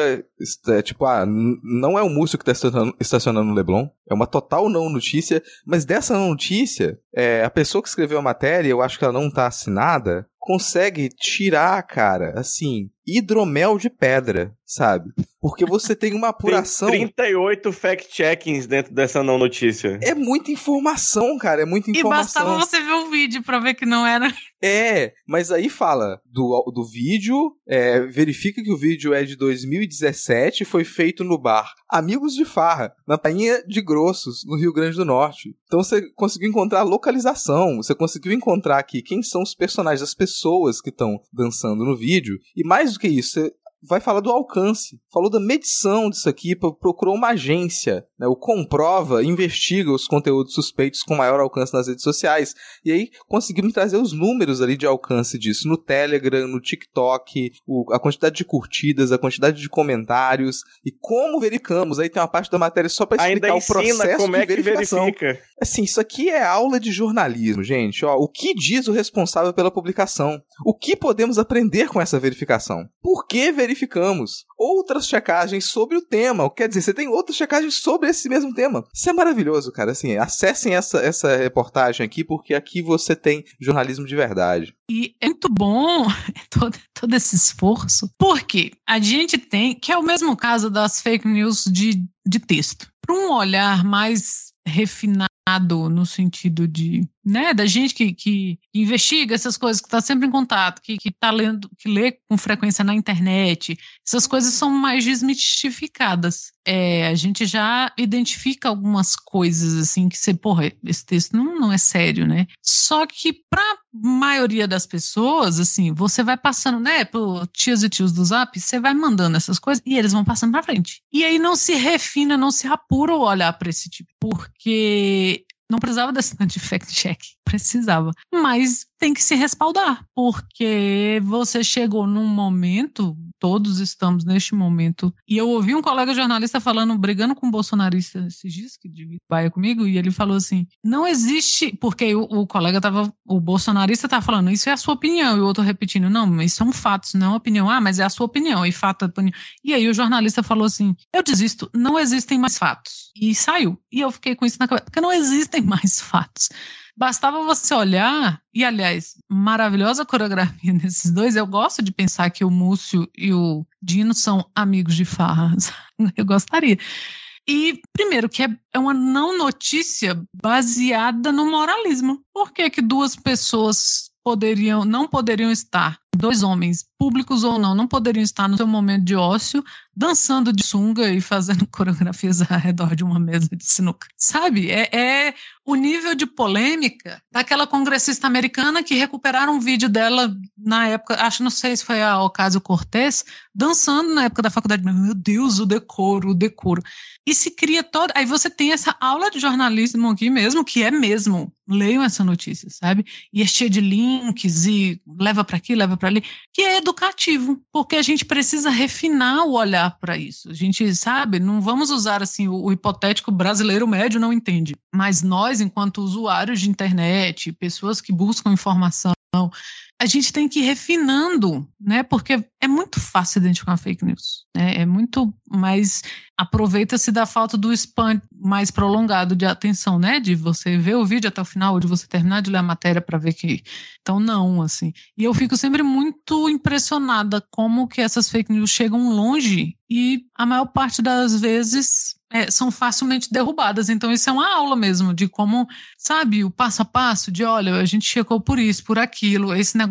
é, tipo, ah, não é o Múcio que tá estacionando, estacionando no Leblon, é uma total não notícia, mas dessa não notícia, é, a pessoa que escreveu a matéria, eu acho que ela não tá assinada, consegue tirar, cara, assim, hidromel de pedra, sabe? Porque você tem uma apuração. Tem 38 fact-checkings dentro dessa não notícia. É muita informação, cara. É muita informação. E bastava você ver o vídeo pra ver que não era. É, mas aí fala do, do vídeo, é, verifica que o vídeo é de 2017 foi feito no bar Amigos de Farra, na Prainha de Grossos, no Rio Grande do Norte. Então você conseguiu encontrar a localização, você conseguiu encontrar aqui quem são os personagens, as pessoas que estão dançando no vídeo, e mais do que isso, você vai falar do alcance. Falou da medição disso aqui, procurou uma agência, né, o Comprova investiga os conteúdos suspeitos com maior alcance nas redes sociais. E aí conseguimos trazer os números ali de alcance disso no Telegram, no TikTok, o, a quantidade de curtidas, a quantidade de comentários e como verificamos. Aí tem uma parte da matéria só para explicar Ainda o processo como é de verificação. verifica. Assim, isso aqui é aula de jornalismo, gente. Ó, o que diz o responsável pela publicação? O que podemos aprender com essa verificação? Por que verificamos? Outras checagens sobre o tema. Quer dizer, você tem outras checagens sobre esse mesmo tema. Isso é maravilhoso, cara. Assim, acessem essa, essa reportagem aqui, porque aqui você tem jornalismo de verdade. E é muito bom todo, todo esse esforço, porque a gente tem, que é o mesmo caso das fake news de, de texto. Para um olhar mais refinado, no sentido de né, da gente que, que investiga essas coisas, que está sempre em contato, que, que tá lendo, que lê com frequência na internet, essas coisas são mais desmistificadas. É, a gente já identifica algumas coisas assim que você, porra, esse texto não, não é sério, né? Só que para maioria das pessoas, assim, você vai passando, né, por tias e tios do Zap, você vai mandando essas coisas e eles vão passando para frente. E aí não se refina, não se apura o olhar para esse tipo, porque não precisava desse tanto de fact-check, precisava. Mas tem que se respaldar, porque você chegou num momento, todos estamos neste momento, e eu ouvi um colega jornalista falando, brigando com um bolsonarista esses dias, que baia comigo, e ele falou assim: não existe, porque o, o colega tava, o bolsonarista estava falando, isso é a sua opinião, e o outro repetindo, não, isso são fatos, não é opinião, ah, mas é a sua opinião, e fato é opinião. E aí o jornalista falou assim: eu desisto, não existem mais fatos. E saiu. E eu fiquei com isso na cabeça, porque não existem mais fatos. Bastava você olhar, e aliás, maravilhosa coreografia nesses dois. Eu gosto de pensar que o Múcio e o Dino são amigos de farras. Eu gostaria. E, primeiro, que é, é uma não notícia baseada no moralismo. Por que, que duas pessoas poderiam, não poderiam estar, dois homens, públicos ou não, não poderiam estar no seu momento de ócio, dançando de sunga e fazendo coreografias ao redor de uma mesa de sinuca. Sabe? É, é o nível de polêmica daquela congressista americana que recuperaram um vídeo dela na época, acho, não sei se foi a Ocasio Cortez, dançando na época da faculdade. Meu Deus, o decoro, o decoro. E se cria toda. Aí você tem essa aula de jornalismo aqui mesmo, que é mesmo. Leiam essa notícia, sabe? E é cheia de links e leva para aqui, leva para ali, que é educativo, porque a gente precisa refinar o olhar para isso. A gente sabe, não vamos usar assim o, o hipotético brasileiro médio não entende, mas nós, enquanto usuários de internet, pessoas que buscam informação, a gente tem que ir refinando, né? Porque é muito fácil identificar fake news. Né? É muito mais. Aproveita-se da falta do spam mais prolongado de atenção, né? De você ver o vídeo até o final, ou de você terminar de ler a matéria para ver que. Então, não, assim. E eu fico sempre muito impressionada como que essas fake news chegam longe e a maior parte das vezes é, são facilmente derrubadas. Então, isso é uma aula mesmo de como, sabe, o passo a passo de olha, a gente checou por isso, por aquilo, esse negócio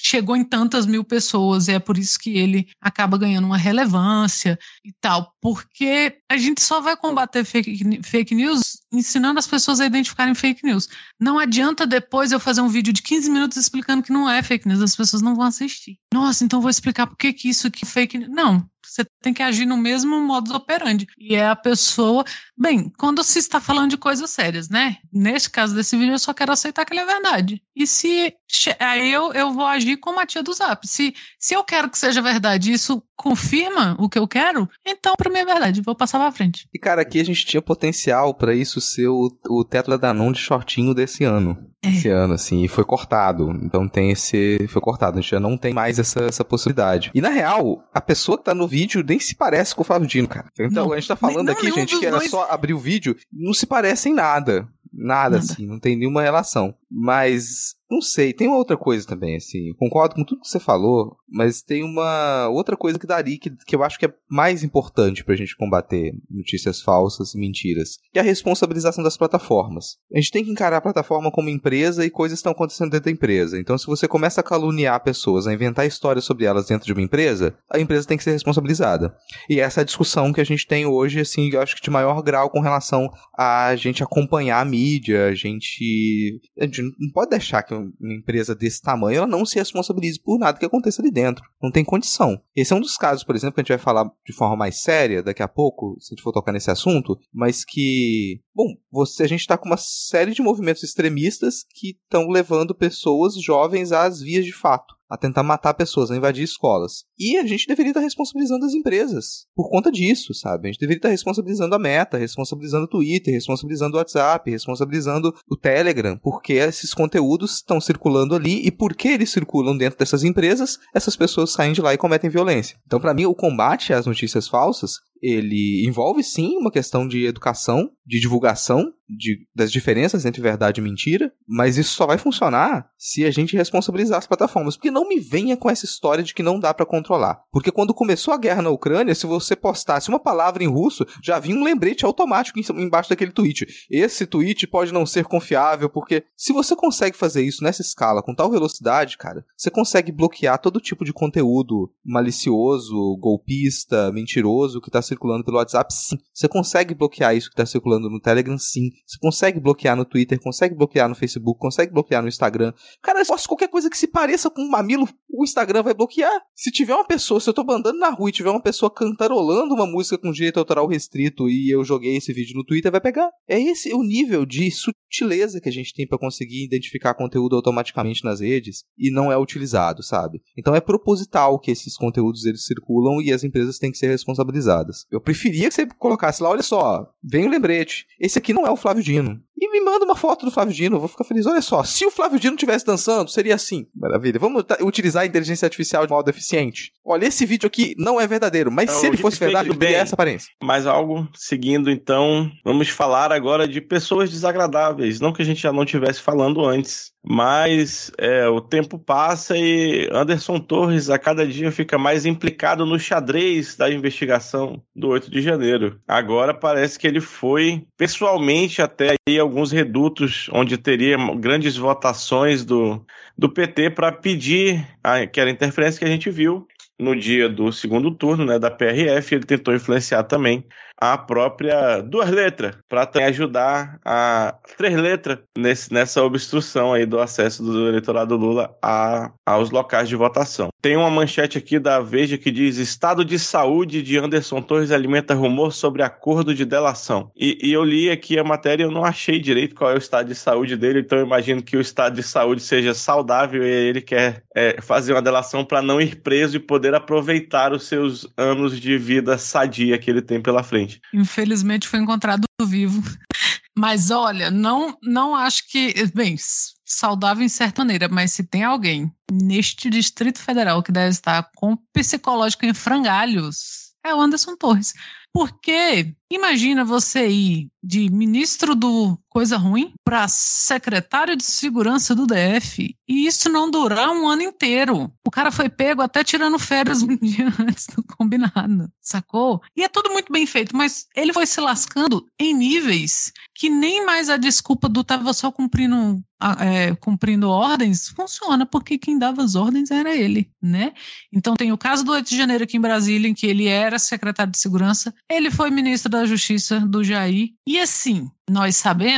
chegou em tantas mil pessoas, e é por isso que ele acaba ganhando uma relevância e tal. Porque a gente só vai combater fake, fake news ensinando as pessoas a identificarem fake news. Não adianta depois eu fazer um vídeo de 15 minutos explicando que não é fake news, as pessoas não vão assistir. Nossa, então vou explicar por que, que isso aqui é fake news. Não, você tem que agir no mesmo modus operandi. E é a pessoa. Bem, quando se está falando de coisas sérias, né? Neste caso desse vídeo, eu só quero aceitar que ele é verdade. E se. Aí eu, eu vou agir como a tia do Zap. Se, se eu quero que seja verdade isso confirma o que eu quero, então para mim é verdade, vou passar pra frente. E cara, aqui a gente tinha potencial para isso ser o, o Tetra Danon de shortinho desse ano. É. Esse ano, assim, e foi cortado. Então tem esse. Foi cortado. A gente já não tem mais essa, essa possibilidade. E na real, a pessoa que tá no vídeo nem se parece com o Flávio Dino, cara. Então não, a gente tá falando não, aqui, gente, que era dois... só abrir o vídeo, não se parece em nada. Nada, Nada, assim, não tem nenhuma relação. Mas não sei, tem uma outra coisa também, assim. Concordo com tudo que você falou, mas tem uma outra coisa que daria que, que eu acho que é mais importante pra gente combater notícias falsas e mentiras, que é a responsabilização das plataformas. A gente tem que encarar a plataforma como empresa e coisas estão acontecendo dentro da empresa. Então, se você começa a caluniar pessoas, a inventar histórias sobre elas dentro de uma empresa, a empresa tem que ser responsabilizada. E essa é a discussão que a gente tem hoje, assim, eu acho que de maior grau com relação a gente acompanhar a mídia, a gente. A gente não pode deixar que uma empresa desse tamanho ela não se responsabilize por nada que aconteça ali dentro. Não tem condição. Esse é um dos casos, por exemplo, que a gente vai falar de forma mais séria daqui a pouco, se a gente for tocar nesse assunto, mas que, bom, você, a gente está com uma série de movimentos extremistas que estão levando pessoas jovens às vias de fato. A tentar matar pessoas, a invadir escolas. E a gente deveria estar responsabilizando as empresas por conta disso, sabe? A gente deveria estar responsabilizando a Meta, responsabilizando o Twitter, responsabilizando o WhatsApp, responsabilizando o Telegram, porque esses conteúdos estão circulando ali e porque eles circulam dentro dessas empresas, essas pessoas saem de lá e cometem violência. Então, para mim, o combate às notícias falsas ele envolve sim uma questão de educação, de divulgação de, das diferenças entre verdade e mentira, mas isso só vai funcionar se a gente responsabilizar as plataformas. Porque não me venha com essa história de que não dá para controlar. Porque quando começou a guerra na Ucrânia, se você postasse uma palavra em russo, já vinha um lembrete automático embaixo daquele tweet. Esse tweet pode não ser confiável, porque se você consegue fazer isso nessa escala, com tal velocidade, cara, você consegue bloquear todo tipo de conteúdo malicioso, golpista, mentiroso que tá circulando pelo WhatsApp, sim. Você consegue bloquear isso que está circulando no Telegram, sim. Você consegue bloquear no Twitter, consegue bloquear no Facebook, consegue bloquear no Instagram. Cara, qualquer coisa que se pareça com um mamilo, o Instagram vai bloquear. Se tiver uma pessoa, se eu tô andando na rua e tiver uma pessoa cantarolando uma música com direito autoral restrito e eu joguei esse vídeo no Twitter, vai pegar. É esse o nível de sutileza que a gente tem para conseguir identificar conteúdo automaticamente nas redes e não é utilizado, sabe? Então é proposital que esses conteúdos eles circulam e as empresas têm que ser responsabilizadas. Eu preferia que você colocasse lá, olha só, vem o um lembrete. Esse aqui não é o Flávio Dino. E me manda uma foto do Flávio Dino, eu vou ficar feliz. Olha só, se o Flávio Dino estivesse dançando, seria assim. Maravilha. Vamos utilizar a inteligência artificial de modo eficiente. Olha, esse vídeo aqui não é verdadeiro, mas se ele fosse verdade, ele teria essa aparência. Mais algo seguindo, então, vamos falar agora de pessoas desagradáveis. Não que a gente já não estivesse falando antes. Mas é, o tempo passa e Anderson Torres a cada dia fica mais implicado no xadrez da investigação do 8 de janeiro. Agora parece que ele foi pessoalmente até aí alguns redutos onde teria grandes votações do, do PT para pedir aquela interferência que a gente viu no dia do segundo turno né, da PRF. Ele tentou influenciar também a própria duas letras, para ajudar a três letras nesse, nessa obstrução aí do acesso do eleitorado Lula a, aos locais de votação. Tem uma manchete aqui da Veja que diz: Estado de saúde de Anderson Torres alimenta rumor sobre acordo de delação. E, e eu li aqui a matéria e eu não achei direito qual é o estado de saúde dele, então eu imagino que o estado de saúde seja saudável e ele quer é, fazer uma delação para não ir preso e poder aproveitar os seus anos de vida sadia que ele tem pela frente. Infelizmente foi encontrado vivo. Mas olha, não, não acho que. Bem, saudável em certa maneira, mas se tem alguém neste Distrito Federal que deve estar com psicológico em frangalhos, é o Anderson Torres. Porque imagina você ir de ministro do coisa ruim para secretário de segurança do DF e isso não durar um ano inteiro. O cara foi pego até tirando férias um dia antes do combinado, sacou? E é tudo muito bem feito, mas ele foi se lascando em níveis que nem mais a desculpa do tava só cumprindo é, cumprindo ordens funciona porque quem dava as ordens era ele, né? Então tem o caso do 8 de janeiro aqui em Brasília, em que ele era secretário de segurança, ele foi ministro da Justiça do Jair e assim nós sabemos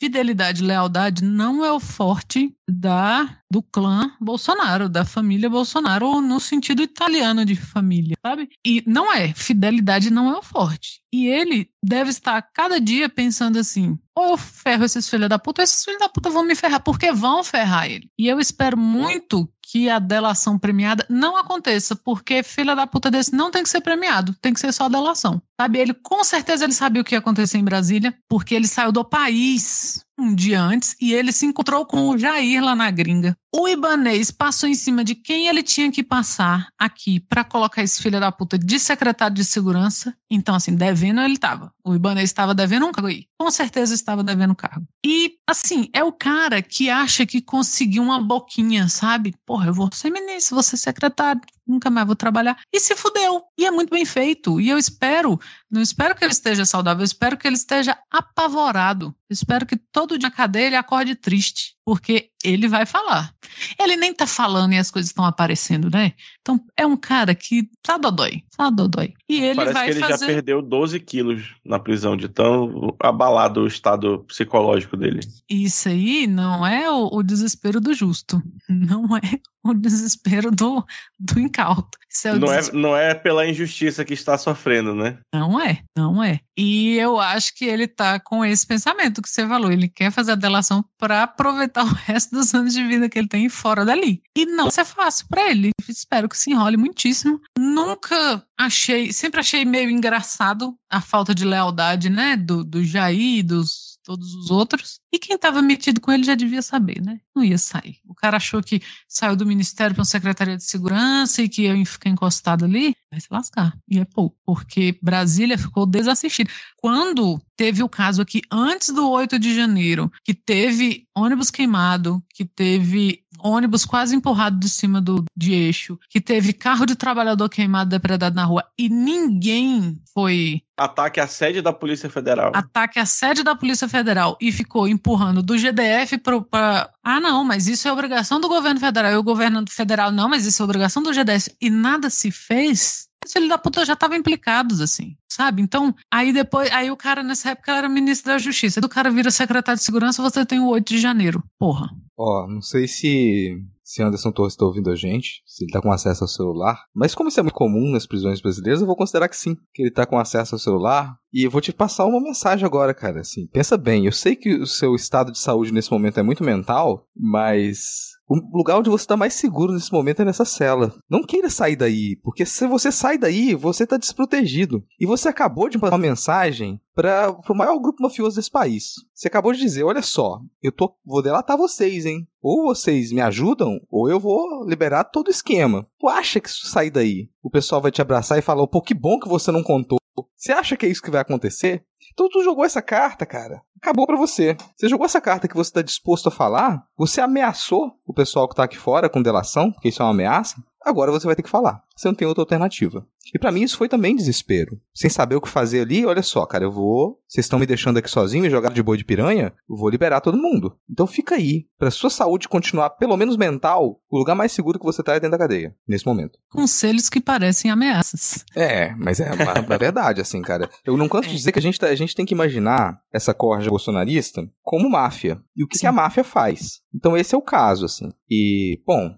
fidelidade e lealdade não é o forte da do clã Bolsonaro, da família Bolsonaro, no sentido italiano de família, sabe? E não é, fidelidade não é o forte. E ele deve estar cada dia pensando assim: ou eu ferro esses filhos da puta, ou esses filhos da puta vão me ferrar, porque vão ferrar ele. E eu espero muito que a delação premiada não aconteça, porque filha da puta desse não tem que ser premiado, tem que ser só delação. Sabe? Ele com certeza ele sabia o que ia acontecer em Brasília, porque ele saiu do país um dia antes e ele se encontrou com o Jair lá na gringa. O Ibanês passou em cima de quem ele tinha que passar aqui para colocar esse filho da puta de secretário de segurança. Então, assim, devendo ele estava. O Ibanês estava devendo um cargo aí. Com certeza estava devendo cargo. E, assim, é o cara que acha que conseguiu uma boquinha, sabe? Porra, eu vou ser ministro, vou ser secretário, nunca mais vou trabalhar. E se fudeu. E é muito bem feito. E eu espero, não espero que ele esteja saudável, eu espero que ele esteja apavorado. Eu espero que todo dia na cadeia ele acorde triste porque ele vai falar. Ele nem tá falando e as coisas estão aparecendo, né? Então é um cara que tá dodói, tá dodói. E ele Parece vai que ele fazer... já perdeu 12 quilos na prisão, de tão abalado o estado psicológico dele. Isso aí não é o, o desespero do justo, não é o desespero do, do incauto. É não, é, não é pela injustiça que está sofrendo, né? Não é, não é. E eu acho que ele tá com esse pensamento que você falou. Ele quer fazer a delação para aproveitar o resto dos anos de vida que ele tem fora dali. E não vai ser fácil para ele. Espero que se enrole muitíssimo. Nunca achei, sempre achei meio engraçado a falta de lealdade, né, do, do Jair, dos todos os outros. E quem estava metido com ele já devia saber, né? Não ia sair. O cara achou que saiu do ministério para uma secretaria de segurança e que ia ficar encostado ali, vai se lascar. E é pouco, porque Brasília ficou desassistida. Quando teve o caso aqui antes do 8 de janeiro, que teve ônibus queimado, que teve ônibus quase empurrado de cima do de eixo, que teve carro de trabalhador queimado, depredado na rua e ninguém foi Ataque à sede da Polícia Federal. Ataque à sede da Polícia Federal e ficou empurrando do GDF para. Ah, não, mas isso é obrigação do governo federal. E o governo federal, não, mas isso é obrigação do GDF. E nada se fez. Os filhos da puta já estavam implicados, assim, sabe? Então, aí depois, aí o cara nessa época era ministro da Justiça. Do cara vira secretário de segurança, você tem o 8 de janeiro. Porra. Ó, não sei se se Anderson Torres está ouvindo a gente, se ele está com acesso ao celular. Mas como isso é muito comum nas prisões brasileiras, eu vou considerar que sim, que ele está com acesso ao celular. E eu vou te passar uma mensagem agora, cara. Assim, pensa bem, eu sei que o seu estado de saúde nesse momento é muito mental, mas o lugar onde você está mais seguro nesse momento é nessa cela. Não queira sair daí, porque se você sai daí, você está desprotegido. E você acabou de passar uma mensagem para o maior grupo mafioso desse país. Você acabou de dizer, olha só, eu tô, vou delatar vocês, hein? Ou vocês me ajudam, ou eu vou liberar todo o esquema. Tu acha que se sair daí, o pessoal vai te abraçar e falar, pô, que bom que você não contou. Você acha que é isso que vai acontecer? Então tu jogou essa carta, cara. Acabou para você. Você jogou essa carta que você tá disposto a falar. Você ameaçou o pessoal que tá aqui fora com delação, porque isso é uma ameaça. Agora você vai ter que falar. Você não tem outra alternativa. E para mim isso foi também desespero. Sem saber o que fazer ali, olha só, cara, eu vou. Vocês estão me deixando aqui sozinho e jogar de boi de piranha? Eu vou liberar todo mundo. Então fica aí. Pra sua saúde continuar, pelo menos mental, o lugar mais seguro que você tá é dentro da cadeia, nesse momento. Conselhos que parecem ameaças. É, mas é uma verdade, assim, cara. Eu não canso de dizer que a gente, tá, a gente tem que imaginar essa corja bolsonarista como máfia. E o que, que a máfia faz? Então esse é o caso, assim. E, bom,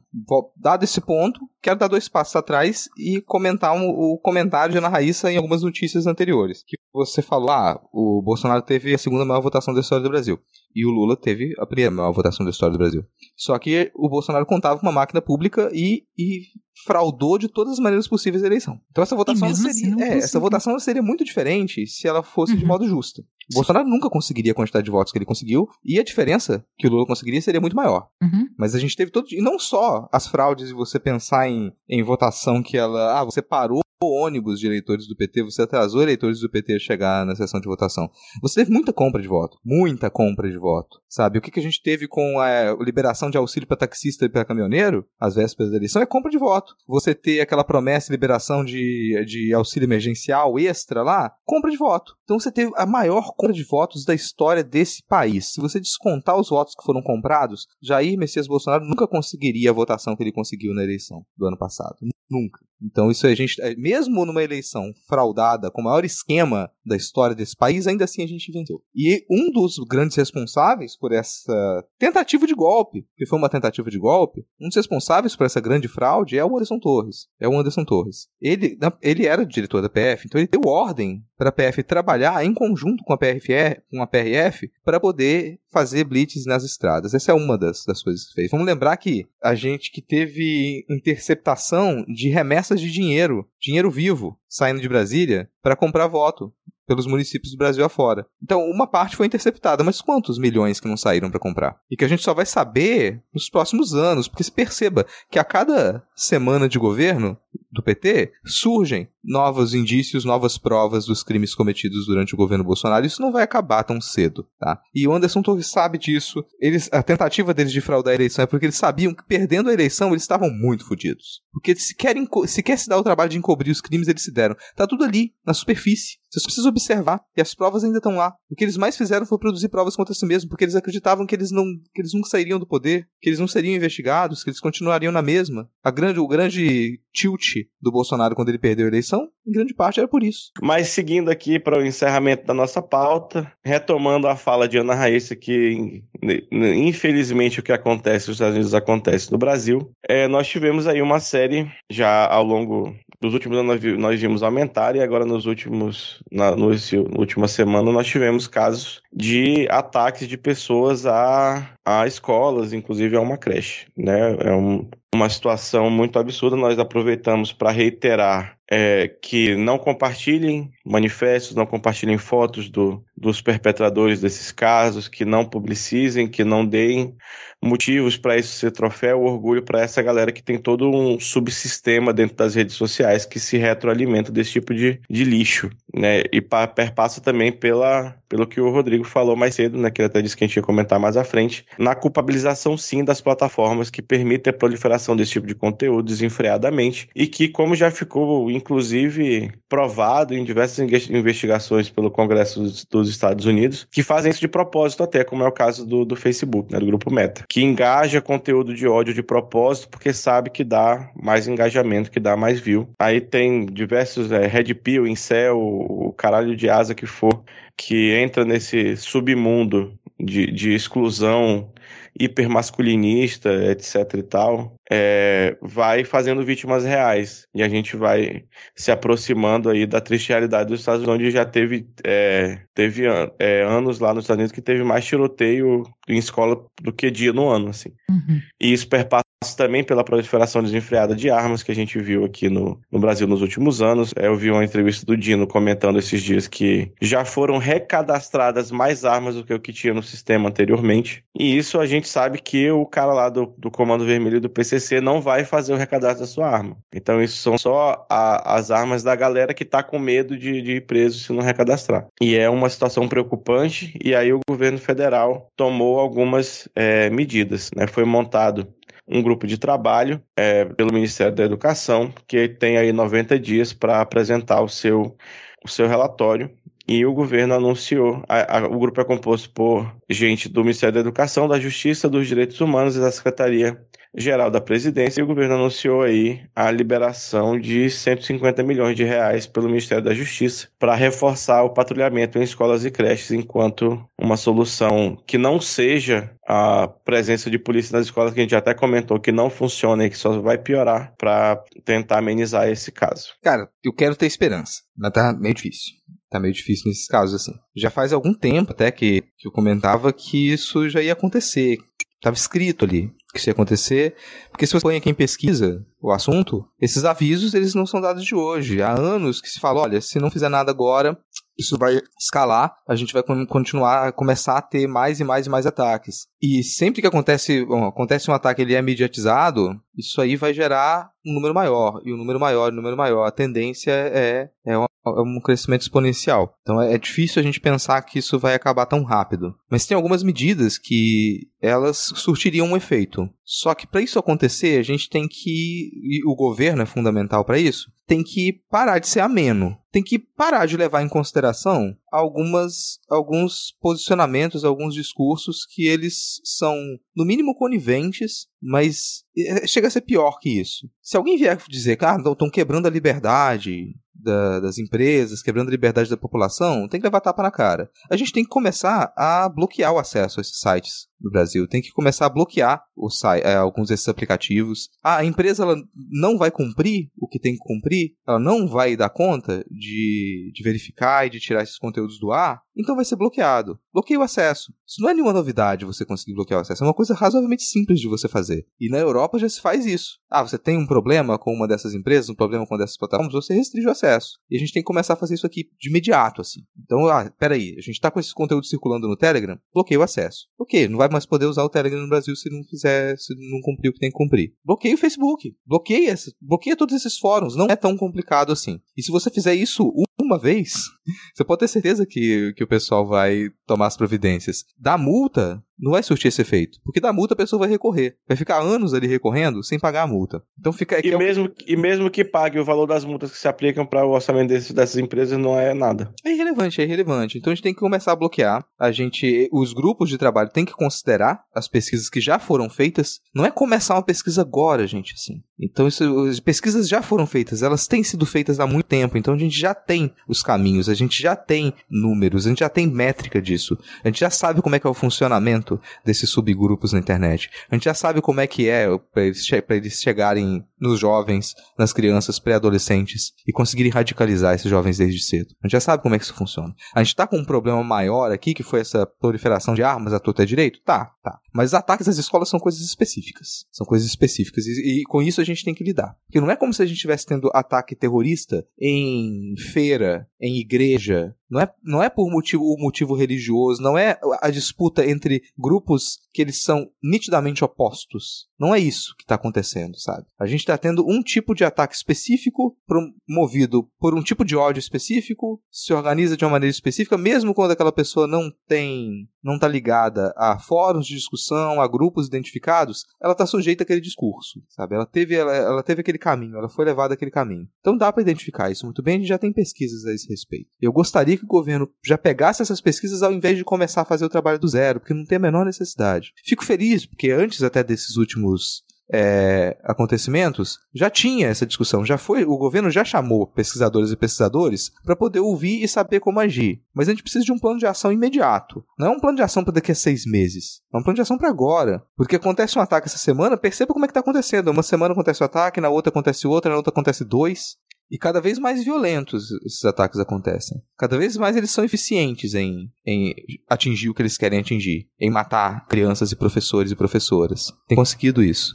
dado esse ponto, quero dar dois passos atrás e comentar um, o comentário de Ana Raíssa em algumas notícias anteriores. Que você falou, ah, o Bolsonaro teve a segunda maior votação da história do Brasil. E o Lula teve a primeira maior votação da história do Brasil. Só que o Bolsonaro contava com uma máquina pública e, e fraudou de todas as maneiras possíveis a eleição. Então essa votação seria, assim, é, essa votação seria muito diferente se ela fosse uhum. de modo justo. O Bolsonaro nunca conseguiria a quantidade de votos que ele conseguiu e a diferença que o Lula conseguiria seria muito maior. Uhum. Mas a gente teve todo e não só as fraudes e você pensar em, em votação que ela, ah, você parou ônibus de eleitores do PT, você atrasou eleitores do PT a chegar na sessão de votação. Você teve muita compra de voto, muita compra de voto, sabe? O que, que a gente teve com a liberação de auxílio para taxista e para caminhoneiro, às vésperas da eleição, é compra de voto. Você ter aquela promessa de liberação de, de auxílio emergencial extra lá, compra de voto. Então você teve a maior compra de votos da história desse país. Se você descontar os votos que foram comprados, Jair Messias Bolsonaro nunca conseguiria a votação que ele conseguiu na eleição do ano passado. Nunca. Então isso a gente, é, mesmo numa eleição fraudada, com o maior esquema da história desse país, ainda assim a gente venceu. E um dos grandes responsáveis por essa tentativa de golpe, que foi uma tentativa de golpe, um dos responsáveis por essa grande fraude é o Anderson Torres. É o Anderson Torres. Ele, ele era diretor da PF, então ele deu ordem a PF trabalhar em conjunto com a PRF, com a PRF para poder fazer blitz nas estradas. Essa é uma das, das coisas que fez. Vamos lembrar que a gente que teve interceptação de remessas de dinheiro, dinheiro vivo, saindo de Brasília para comprar voto pelos municípios do Brasil afora. Então, uma parte foi interceptada, mas quantos milhões que não saíram para comprar? E que a gente só vai saber nos próximos anos, porque se perceba que a cada semana de governo do PT surgem novos indícios, novas provas dos crimes cometidos durante o governo Bolsonaro. Isso não vai acabar tão cedo, tá? E o Anderson Torres sabe disso. Eles, a tentativa deles de fraudar a eleição é porque eles sabiam que perdendo a eleição eles estavam muito fodidos. Porque se querem, se quer se dar o trabalho de encobrir os crimes, eles se deram. Tá tudo ali, na superfície. Você só precisa observar. E as provas ainda estão lá. O que eles mais fizeram foi produzir provas contra si mesmos, porque eles acreditavam que eles não, que eles nunca sairiam do poder, que eles não seriam investigados, que eles continuariam na mesma. A grande, o grande tilt do Bolsonaro quando ele perdeu a eleição, em grande parte era por isso. Mas seguindo aqui para o encerramento da nossa pauta, retomando a fala de Ana Raíssa, que infelizmente o que acontece nos Estados Unidos acontece no Brasil. É, nós tivemos aí uma série já ao longo dos últimos anos nós, vimos aumentar e agora nos últimos na, no, na última semana nós tivemos casos de ataques de pessoas a, a escolas, inclusive a uma creche, né? É um, uma situação muito absurda. Nós aproveitamos para reiterar é, que não compartilhem manifestos, não compartilhem fotos do, dos perpetradores desses casos, que não publicizem, que não deem motivos para isso ser troféu, orgulho para essa galera que tem todo um subsistema dentro das redes sociais que se retroalimenta desse tipo de, de lixo, né? E pa, perpassa também pela, pelo que o Rodrigo falou mais cedo, né? Que ele até disse que a gente ia comentar mais à frente, na culpabilização sim das plataformas que permitem a proliferação desse tipo de conteúdo desenfreadamente e que, como já ficou inclusive provado em diversas investigações pelo Congresso dos Estados Unidos, que fazem isso de propósito até, como é o caso do, do Facebook, né? Do grupo Meta que engaja conteúdo de ódio de propósito, porque sabe que dá mais engajamento, que dá mais view. Aí tem diversos, é, Red Pill, Incel, o caralho de asa que for, que entra nesse submundo de, de exclusão hipermasculinista, etc e tal, é, vai fazendo vítimas reais. E a gente vai se aproximando aí da triste realidade dos Estados Unidos, onde já teve, é, teve é, anos lá nos Estados Unidos que teve mais tiroteio em escola do que dia no ano, assim. Uhum. E isso perpassa também pela proliferação desenfreada de armas que a gente viu aqui no, no Brasil nos últimos anos. É, eu vi uma entrevista do Dino comentando esses dias que já foram recadastradas mais armas do que o que tinha no sistema anteriormente. E isso a gente sabe que o cara lá do, do Comando Vermelho do PCC não vai fazer o recadastro da sua arma. Então isso são só a, as armas da galera que está com medo de, de ir preso se não recadastrar. E é uma situação preocupante e aí o governo federal tomou algumas é, medidas. Né? Foi montado um grupo de trabalho é, pelo Ministério da Educação, que tem aí 90 dias para apresentar o seu, o seu relatório. E o governo anunciou, a, a, o grupo é composto por gente do Ministério da Educação, da Justiça, dos Direitos Humanos e da Secretaria geral da presidência e o governo anunciou aí a liberação de 150 milhões de reais pelo Ministério da Justiça para reforçar o patrulhamento em escolas e creches enquanto uma solução que não seja a presença de polícia nas escolas que a gente até comentou que não funciona e que só vai piorar para tentar amenizar esse caso. Cara, eu quero ter esperança, mas tá meio difícil. Tá meio difícil nesses casos, assim. Já faz algum tempo até que, que eu comentava que isso já ia acontecer. Tava escrito ali que ia acontecer, porque se você põe quem pesquisa o assunto, esses avisos eles não são dados de hoje. Há anos que se fala, olha, se não fizer nada agora, isso vai escalar, a gente vai continuar começar a ter mais e mais e mais ataques. E sempre que acontece, bom, acontece um ataque ele é mediatizado, isso aí vai gerar um número maior, e um número maior, um número maior. A tendência é, é, um, é um crescimento exponencial. Então é, é difícil a gente pensar que isso vai acabar tão rápido. Mas tem algumas medidas que elas surtiriam um efeito. Só que para isso acontecer, a gente tem que. E o governo é fundamental para isso tem que parar de ser ameno. Tem que parar de levar em consideração algumas, alguns posicionamentos, alguns discursos que eles são, no mínimo, coniventes, mas é, chega a ser pior que isso. Se alguém vier dizer que ah, estão quebrando a liberdade, da, das empresas, quebrando a liberdade da população, tem que levar tapa na cara. A gente tem que começar a bloquear o acesso a esses sites no Brasil. Tem que começar a bloquear os, é, alguns desses aplicativos. Ah, a empresa ela não vai cumprir o que tem que cumprir, ela não vai dar conta de, de verificar e de tirar esses conteúdos do ar, então vai ser bloqueado. Bloqueia o acesso. Isso não é nenhuma novidade você conseguir bloquear o acesso, é uma coisa razoavelmente simples de você fazer. E na Europa já se faz isso. Ah, você tem um problema com uma dessas empresas, um problema com uma dessas plataformas, você restringe o acesso. E a gente tem que começar a fazer isso aqui de imediato, assim. Então, ah, peraí, a gente tá com esses conteúdos circulando no Telegram, bloqueia o acesso. Ok, não vai mais poder usar o Telegram no Brasil se não fizer, se não cumprir o que tem que cumprir. Bloqueia o Facebook. Bloqueia, bloqueia todos esses fóruns. Não é tão complicado assim. E se você fizer isso uma vez, você pode ter certeza que, que o pessoal vai tomar as providências. Da multa, não vai surtir esse efeito. Porque da multa a pessoa vai recorrer. Vai ficar anos ali recorrendo sem pagar a multa. Então fica. E, é mesmo, o... e mesmo que pague o valor das multas que se aplicam para o orçamento desse, dessas empresas, não é nada. É irrelevante, é irrelevante. Então a gente tem que começar a bloquear. A gente. Os grupos de trabalho têm que considerar as pesquisas que já foram feitas. Não é começar uma pesquisa agora, gente, assim. Então, isso, as pesquisas já foram feitas, elas têm sido feitas há muito tempo, então a gente já tem os caminhos, a gente já tem números, a gente já tem métrica disso, a gente já sabe como é que é o funcionamento desses subgrupos na internet. A gente já sabe como é que é para eles, eles chegarem nos jovens, nas crianças, pré-adolescentes e conseguirem radicalizar esses jovens desde cedo. A gente já sabe como é que isso funciona. A gente tá com um problema maior aqui, que foi essa proliferação de armas a torta direito? Tá, tá. Mas ataques às escolas são coisas específicas. São coisas específicas. E, e, com isso a gente tem que lidar. Porque não é como se a gente estivesse tendo ataque terrorista em feira, em igreja. Não é, não é por motivo, o motivo religioso, não é a disputa entre grupos que eles são nitidamente opostos. Não é isso que está acontecendo, sabe? A gente está tendo um tipo de ataque específico promovido por um tipo de ódio específico, se organiza de uma maneira específica, mesmo quando aquela pessoa não tem, não está ligada a fóruns de discussão, a grupos identificados, ela está sujeita àquele discurso, sabe? Ela teve, ela, ela teve aquele caminho, ela foi levada àquele caminho. Então dá para identificar isso muito bem, a gente já tem pesquisas a esse respeito. Eu gostaria que o governo já pegasse essas pesquisas ao invés de começar a fazer o trabalho do zero, porque não tem a menor necessidade. Fico feliz, porque antes até desses últimos é, acontecimentos, já tinha essa discussão, já foi, o governo já chamou pesquisadores e pesquisadores para poder ouvir e saber como agir. Mas a gente precisa de um plano de ação imediato. Não é um plano de ação para daqui a seis meses. É um plano de ação para agora. Porque acontece um ataque essa semana, perceba como é que está acontecendo. Uma semana acontece o um ataque, na outra acontece outra, na outra acontece dois. E cada vez mais violentos esses ataques acontecem. Cada vez mais eles são eficientes em, em atingir o que eles querem atingir, em matar crianças e professores e professoras. Tem conseguido isso.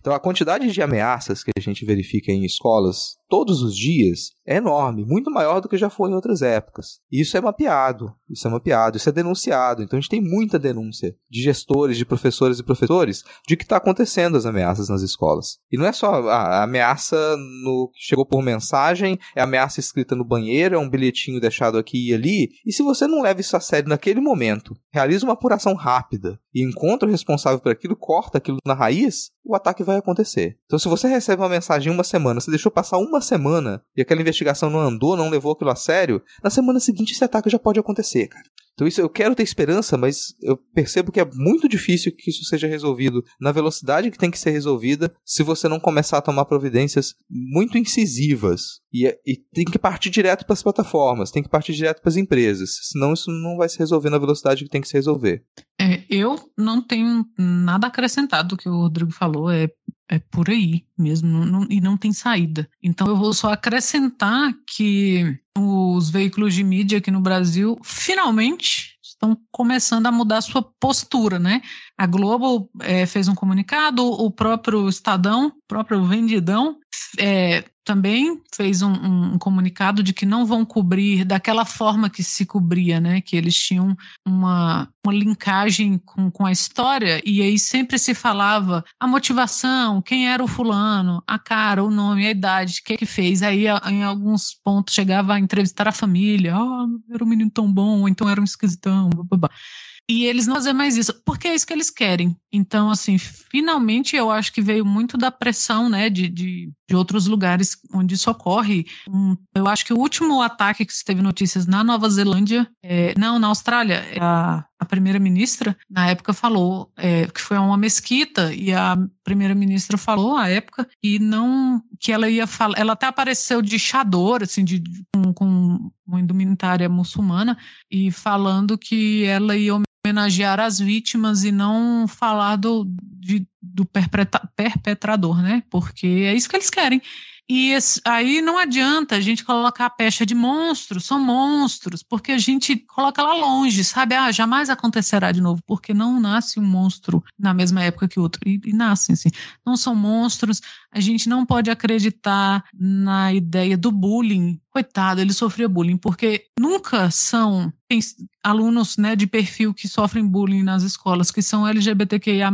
Então a quantidade de ameaças que a gente verifica em escolas todos os dias é enorme, muito maior do que já foi em outras épocas. Isso é mapeado, isso é mapeado, isso é denunciado. Então a gente tem muita denúncia de gestores, de professores e professores de que está acontecendo as ameaças nas escolas. E não é só a ameaça no que chegou por mensagem, é ameaça escrita no banheiro, é um bilhetinho deixado aqui e ali. E se você não leva isso a sério naquele momento, realiza uma apuração rápida e encontra o responsável por aquilo, corta aquilo na raiz, o ataque vai acontecer. Então, se você recebe uma mensagem em uma semana, você deixou passar uma semana e aquela investigação não andou, não levou aquilo a sério, na semana seguinte esse ataque já pode acontecer, cara. Então isso eu quero ter esperança, mas eu percebo que é muito difícil que isso seja resolvido na velocidade que tem que ser resolvida se você não começar a tomar providências muito incisivas. E, é, e tem que partir direto para as plataformas, tem que partir direto para as empresas, senão isso não vai se resolver na velocidade que tem que se resolver. É, eu não tenho nada acrescentado do que o Rodrigo falou, é, é por aí mesmo, não, e não tem saída. Então eu vou só acrescentar que os veículos de mídia aqui no Brasil finalmente estão começando a mudar sua postura, né? A Globo é, fez um comunicado, o próprio Estadão, próprio Vendidão, é, também fez um, um, comunicado de que não vão cobrir daquela forma que se cobria, né? Que eles tinham uma, uma linkagem com, com a história, e aí sempre se falava a motivação, quem era o fulano, a cara, o nome, a idade, o que que fez. Aí em alguns pontos chegava a entrevistar a família, oh, era um menino tão bom, ou então era um esquisitão, blá, blá, blá. E eles não fazem mais isso, porque é isso que eles querem. Então, assim, finalmente eu acho que veio muito da pressão, né, de, de, de outros lugares onde isso ocorre. Eu acho que o último ataque que se teve notícias na Nova Zelândia, é, não, na Austrália, a, a primeira-ministra, na época, falou é, que foi uma mesquita, e a primeira-ministra falou, à época, e não, que ela ia falar, ela até apareceu de chador, assim, de, com, com uma indumentária muçulmana, e falando que ela ia homenagear as vítimas e não falar do, de, do perpetrador, né? Porque é isso que eles querem. E esse, aí não adianta a gente colocar a pecha de monstros, são monstros, porque a gente coloca lá longe, sabe? Ah, jamais acontecerá de novo, porque não nasce um monstro na mesma época que outro. E, e nascem, assim. Não são monstros, a gente não pode acreditar na ideia do bullying. Coitado, ele sofria bullying, porque nunca são alunos né, de perfil que sofrem bullying nas escolas, que são LGBTQIA,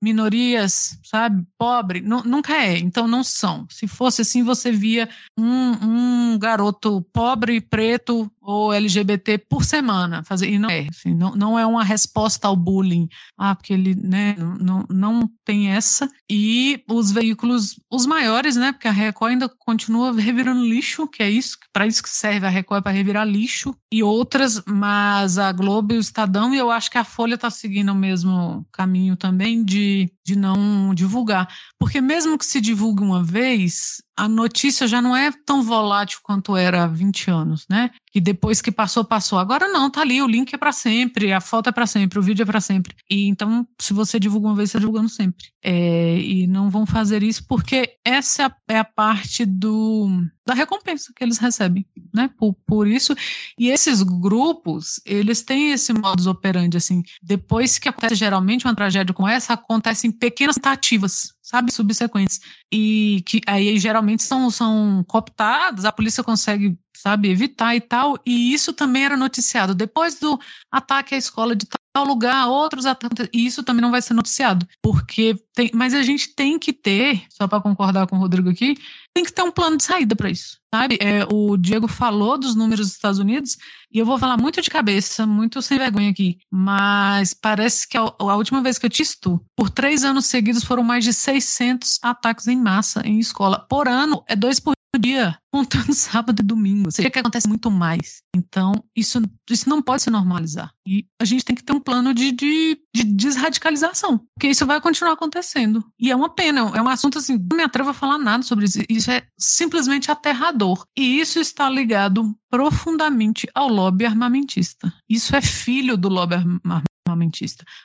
minorias, sabe, pobre, nunca é, então não são. Se fosse assim, você via um, um garoto pobre, preto ou LGBT por semana, fazer, e não é, assim, não, não é uma resposta ao bullying, ah, porque ele, né, não, não tem essa, e os veículos, os maiores, né, porque a Record ainda continua revirando lixo, que é isso, para isso que serve a Record, é para revirar lixo, e outras, mas a Globo e o Estadão, e eu acho que a Folha está seguindo o mesmo caminho também de, de não divulgar. Porque mesmo que se divulgue uma vez, a notícia já não é tão volátil quanto era há 20 anos, né? De, depois que passou, passou. Agora não, tá ali, o link é para sempre, a foto é para sempre, o vídeo é para sempre. E então, se você divulga uma vez, você tá divulgando sempre. É, e não vão fazer isso porque essa é a, parte do da recompensa que eles recebem, né? Por, por isso. E esses grupos, eles têm esse modus operandi, assim. Depois que acontece geralmente uma tragédia como essa, acontecem pequenas tentativas, sabe? Subsequentes. E que aí geralmente são, são cooptadas, a polícia consegue, sabe, evitar e tal. E isso também era noticiado. Depois do ataque à escola de tal lugar, outros ataques, e isso também não vai ser noticiado. Porque tem. Mas a gente tem que ter, só para concordar com o Rodrigo aqui, tem que ter um plano de saída para isso, sabe? É, o Diego falou dos números dos Estados Unidos e eu vou falar muito de cabeça, muito sem vergonha aqui, mas parece que a, a última vez que eu tisto, por três anos seguidos foram mais de 600 ataques em massa em escola. Por ano, é dois por dia, contando sábado e domingo. Seja que acontece muito mais. Então, isso, isso não pode se normalizar. E a gente tem que ter um plano de, de, de desradicalização, porque isso vai continuar acontecendo. E é uma pena, é um assunto assim, não me atrevo a falar nada sobre isso. Isso é simplesmente aterrador. E isso está ligado profundamente ao lobby armamentista. Isso é filho do lobby armamentista.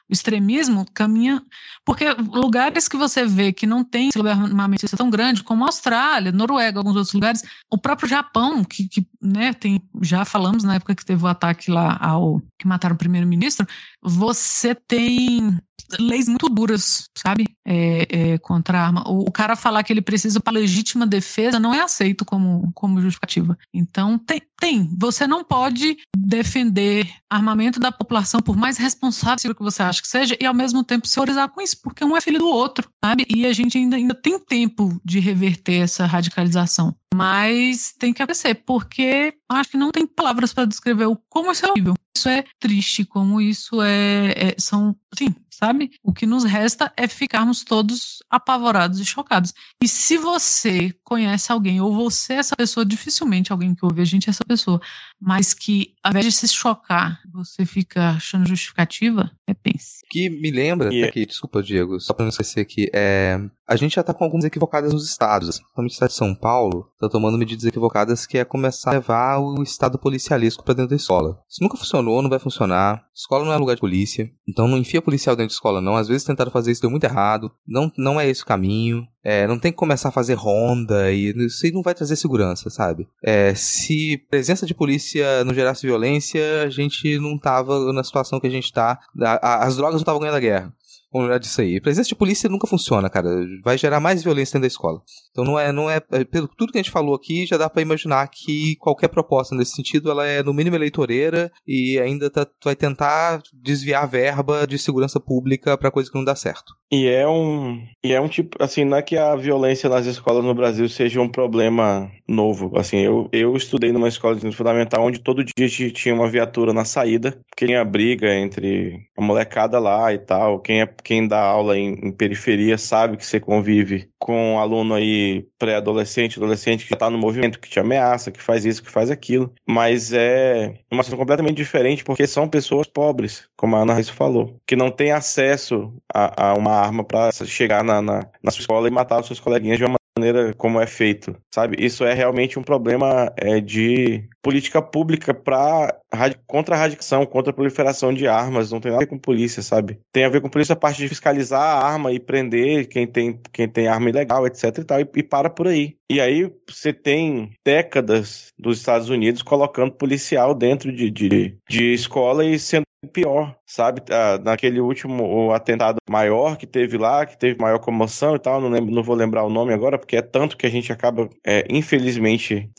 O extremismo caminha. Porque lugares que você vê que não tem esse lugar armamentista tão grande, como a Austrália, Noruega, alguns outros lugares, o próprio Japão, que, que né, tem, já falamos na época que teve o ataque lá ao que mataram o primeiro-ministro, você tem leis muito duras, sabe? É, é, contra a arma. O, o, cara falar que ele precisa para legítima defesa não é aceito como, como justificativa. Então, tem, tem. Você não pode defender armamento da população, por mais responsável que você acha que seja, e ao mesmo tempo se horizar com isso, porque um é filho do outro, sabe? E a gente ainda, ainda tem tempo de reverter essa radicalização. Mas tem que acontecer, porque acho que não tem palavras para descrever o como isso é horrível. Isso é triste, como isso é, é são, sim, sabe? O que nos resta é ficarmos todos apavorados e chocados. E se você conhece alguém, ou você é essa pessoa, dificilmente alguém que ouve a gente é essa pessoa, mas que ao invés de se chocar, você fica achando justificativa, repense. Que me lembra, yeah. aqui, desculpa, Diego, só para não esquecer aqui, é, a gente já tá com algumas equivocadas nos estados. Assim, o estado de São Paulo tá tomando medidas equivocadas que é começar a levar o estado policialesco para dentro da escola. Isso nunca funcionou, não vai funcionar. Escola não é lugar de polícia, então não enfia policial dentro de escola não. Às vezes tentaram fazer isso deu muito errado. Não, não é esse o caminho. É, não tem que começar a fazer ronda e isso não vai trazer segurança, sabe? É, se presença de polícia não gerasse violência, a gente não tava na situação que a gente tá. as drogas não estavam ganhando a guerra. Vamos lembrar disso aí. A presença de polícia nunca funciona, cara. Vai gerar mais violência dentro da escola. Então não é, não é, é pelo tudo que a gente falou aqui, já dá para imaginar que qualquer proposta nesse sentido, ela é no mínimo eleitoreira e ainda tá, vai tentar desviar verba de segurança pública para coisa que não dá certo. E é um, e é um tipo, assim, não é que a violência nas escolas no Brasil seja um problema novo. Assim, eu, eu estudei numa escola de ensino fundamental onde todo dia tinha uma viatura na saída, porque tinha briga entre a molecada lá e tal. Quem é quem dá aula em, em periferia sabe que você convive com um aluno aí pré-adolescente, adolescente que já tá no movimento, que te ameaça, que faz isso, que faz aquilo. Mas é uma situação completamente diferente porque são pessoas pobres, como a Ana Reis falou, que não têm acesso a, a uma arma para chegar na, na, na sua escola e matar os seus coleguinhas de uma maneira como é feito, sabe? Isso é realmente um problema é, de política pública para contra a radicação, contra a proliferação de armas, não tem nada a ver com polícia, sabe? Tem a ver com polícia a parte de fiscalizar a arma e prender quem tem, quem tem arma ilegal, etc e tal, e, e para por aí. E aí você tem décadas dos Estados Unidos colocando policial dentro de, de, de escola e sendo pior, sabe? Ah, naquele último atentado maior que teve lá, que teve maior comoção e tal, não, lembro, não vou lembrar o nome agora, porque é tanto que a gente acaba, é, infelizmente,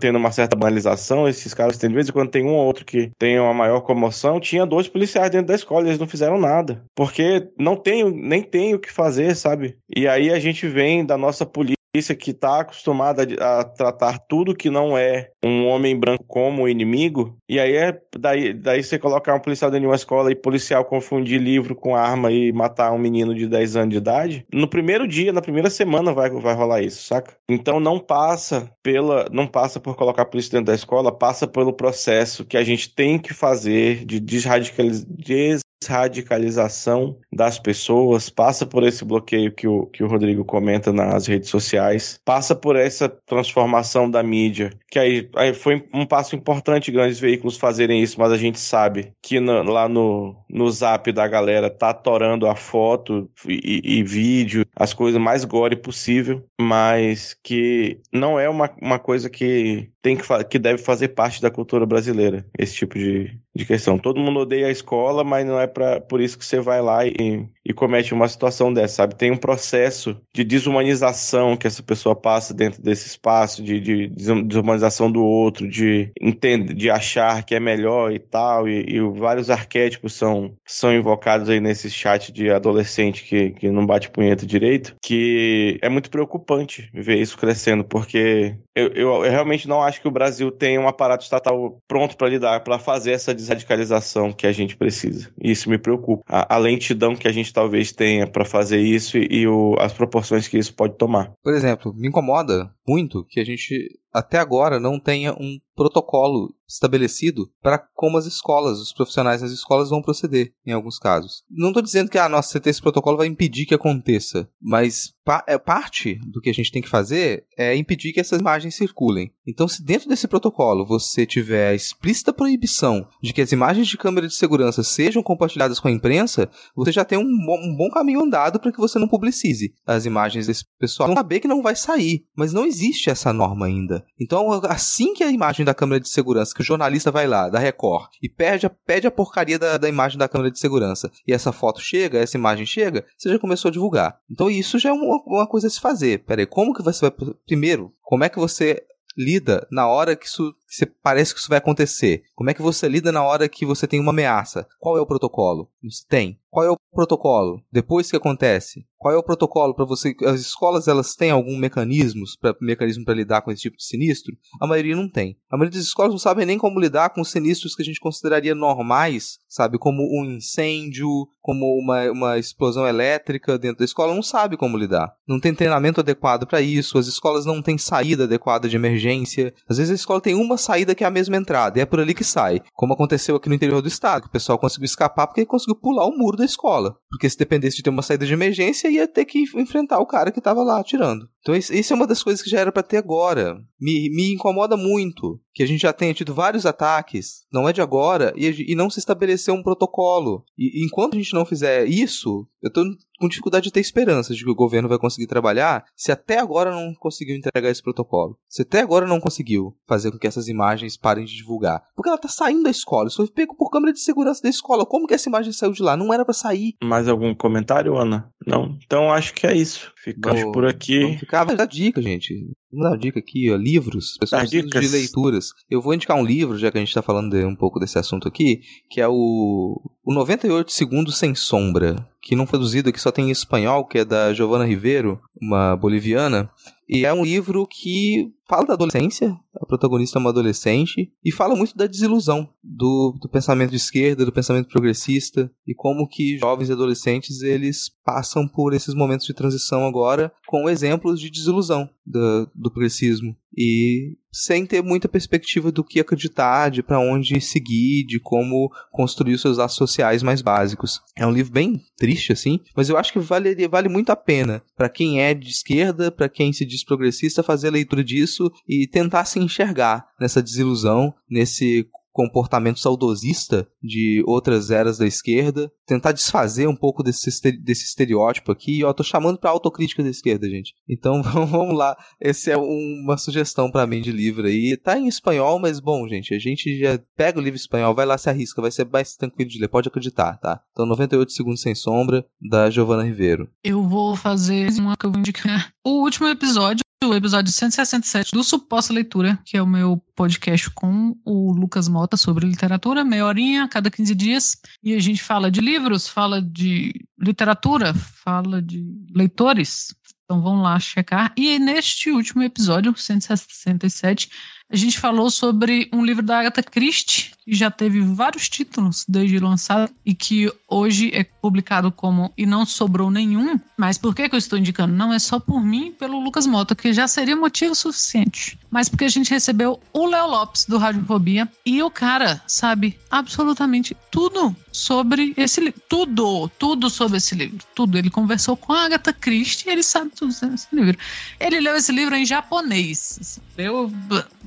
tendo uma certa banalização. Esses caras de vez em quando tem um ou outro que tem uma maior comoção. Tinha dois policiais dentro da escola, eles não fizeram nada, porque não tem, nem tem o que fazer, sabe? E aí a gente vem da nossa política polícia que está acostumada a tratar tudo que não é um homem branco como inimigo, e aí é daí, daí você colocar um policial dentro de uma escola e policial confundir livro com arma e matar um menino de 10 anos de idade, no primeiro dia, na primeira semana vai, vai rolar isso, saca? Então não passa pela não passa por colocar a polícia dentro da escola, passa pelo processo que a gente tem que fazer de desradicalização radicalização das pessoas, passa por esse bloqueio que o, que o Rodrigo comenta nas redes sociais, passa por essa transformação da mídia, que aí, aí foi um passo importante grandes veículos fazerem isso, mas a gente sabe que no, lá no, no zap da galera tá torando a foto e, e, vídeo, as coisas mais gore possível, mas que não é uma, uma coisa que tem que, que deve fazer parte da cultura brasileira, esse tipo de, de questão. Todo mundo odeia a escola, mas não é pra, por isso que você vai lá e, e comete uma situação dessa, sabe? Tem um processo de desumanização que essa pessoa passa dentro desse espaço, de, de desumanização do outro, de entender, de achar que é melhor e tal, e, e, vários arquétipos são, são invocados aí nesse chat de adolescente que, que não bate punheta direito, que é muito preocupante ver isso crescendo, porque eu, eu, eu realmente não acho que o Brasil tem um aparato estatal pronto para lidar, para fazer essa desradicalização que a gente precisa. E isso me preocupa. A, a lentidão que a gente talvez tenha para fazer isso e, e o, as proporções que isso pode tomar. Por exemplo, me incomoda muito que a gente até agora não tenha um protocolo estabelecido para como as escolas, os profissionais das escolas vão proceder em alguns casos. Não estou dizendo que a ah, nossa CT esse protocolo vai impedir que aconteça, mas pa é, parte do que a gente tem que fazer é impedir que essas imagens circulem. Então, se dentro desse protocolo você tiver a explícita proibição de que as imagens de câmera de segurança sejam compartilhadas com a imprensa, você já tem um bom, um bom caminho andado para que você não publicize as imagens desse pessoal. Vão saber que não vai sair, mas não existe essa norma ainda. Então, assim que a imagem da câmera de segurança, que o jornalista vai lá, da Record, e pede a, pede a porcaria da, da imagem da câmera de segurança, e essa foto chega, essa imagem chega, você já começou a divulgar. Então, isso já é uma, uma coisa a se fazer. Peraí, como que você vai. Primeiro, como é que você lida na hora que isso você parece que isso vai acontecer? Como é que você lida na hora que você tem uma ameaça? Qual é o protocolo? Você tem. Qual é o protocolo depois que acontece? Qual é o protocolo para você? As escolas elas têm algum mecanismos para mecanismo para lidar com esse tipo de sinistro? A maioria não tem. A maioria das escolas não sabem nem como lidar com sinistros que a gente consideraria normais, sabe, como um incêndio, como uma, uma explosão elétrica dentro da escola, não sabe como lidar. Não tem treinamento adequado para isso. As escolas não têm saída adequada de emergência. Às vezes a escola tem uma saída que é a mesma entrada e é por ali que sai, como aconteceu aqui no interior do estado, que o pessoal conseguiu escapar porque conseguiu pular o muro da escola. Porque se dependesse de ter uma saída de emergência, ia ter que enfrentar o cara que estava lá atirando. Então, isso é uma das coisas que já era para ter agora. Me, me incomoda muito que a gente já tenha tido vários ataques, não é de agora, e, e não se estabeleceu um protocolo. E enquanto a gente não fizer isso, eu tô com dificuldade de ter esperança de que o governo vai conseguir trabalhar se até agora não conseguiu entregar esse protocolo. Se até agora não conseguiu fazer com que essas imagens parem de divulgar. Porque ela tá saindo da escola, isso foi pego por câmera de segurança da escola. Como que essa imagem saiu de lá? Não era para sair. Mais algum comentário, Ana? Não? Então acho que é isso. Ficamos por aqui. Vamos ficar, dar dica, gente. Vamos dar dica aqui, ó, livros, pessoas de leituras. Eu vou indicar um livro, já que a gente está falando de, um pouco desse assunto aqui, que é o, o 98 Segundos Sem Sombra, que não foi traduzido aqui só tem em espanhol, que é da Giovanna Ribeiro, uma boliviana. E é um livro que fala da adolescência, a protagonista é uma adolescente, e fala muito da desilusão do, do pensamento de esquerda, do pensamento progressista, e como que jovens e adolescentes eles passam por esses momentos de transição agora com exemplos de desilusão do, do progressismo. E sem ter muita perspectiva do que acreditar, de para onde seguir, de como construir os seus laços sociais mais básicos. É um livro bem triste assim, mas eu acho que vale, vale muito a pena para quem é de esquerda, para quem se diz progressista, fazer a leitura disso e tentar se enxergar nessa desilusão, nesse comportamento saudosista de outras eras da esquerda, tentar desfazer um pouco desse, desse estereótipo aqui. Ó, tô chamando para autocrítica da esquerda, gente. Então vamos lá. Essa é uma sugestão para mim de livro aí. Tá em espanhol, mas bom, gente, a gente já pega o livro espanhol, vai lá se arrisca, vai ser mais tranquilo de ler, pode acreditar, tá? Então 98 segundos sem sombra da Giovana Ribeiro. Eu vou fazer uma que eu vou indicar. O último episódio o episódio 167 do Suposta Leitura, que é o meu podcast com o Lucas Mota sobre literatura, meia horinha, cada 15 dias. E a gente fala de livros, fala de literatura, fala de leitores. Então vão lá checar. E neste último episódio, 167, a gente falou sobre um livro da Agatha Christie, já teve vários títulos desde lançado e que hoje é publicado como E Não Sobrou Nenhum. Mas por que, que eu estou indicando? Não é só por mim pelo Lucas Mota, que já seria motivo suficiente. Mas porque a gente recebeu o Léo Lopes do Radiofobia e o cara sabe absolutamente tudo sobre esse livro. Tudo, tudo sobre esse livro. Tudo. Ele conversou com a Agatha Christie e ele sabe tudo sobre esse livro. Ele leu esse livro em japonês. Eu,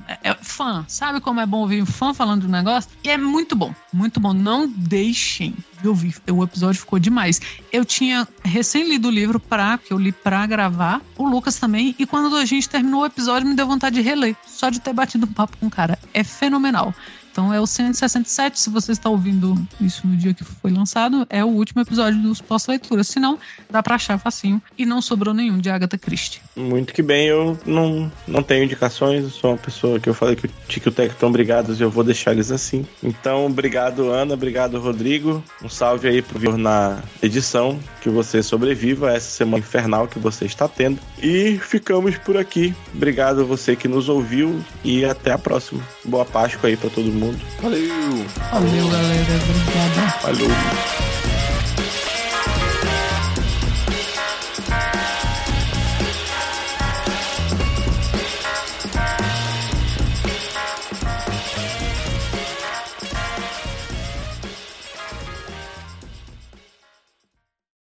é, é, fã. Sabe como é bom ouvir um fã falando do negócio? E é muito bom, muito bom. Não deixem de ouvir. O episódio ficou demais. Eu tinha recém lido o livro para que eu li para gravar. O Lucas também. E quando a gente terminou o episódio, me deu vontade de reler. Só de ter batido um papo com o cara. É fenomenal. Então é o 167, se você está ouvindo isso no dia que foi lançado, é o último episódio dos pós-leituras. Se não, dá pra achar facinho. E não sobrou nenhum de Agatha Christie. Muito que bem, eu não, não tenho indicações, eu sou uma pessoa que eu falei que o Tic e o Tec estão brigados e eu vou deixar eles assim. Então, obrigado Ana, obrigado Rodrigo. Um salve aí pro vir na edição, que você sobreviva a essa semana infernal que você está tendo. E ficamos por aqui. Obrigado você que nos ouviu e até a próxima. Boa Páscoa aí para todo mundo mundo. Valeu! Valeu, galera. Obrigada. Falou.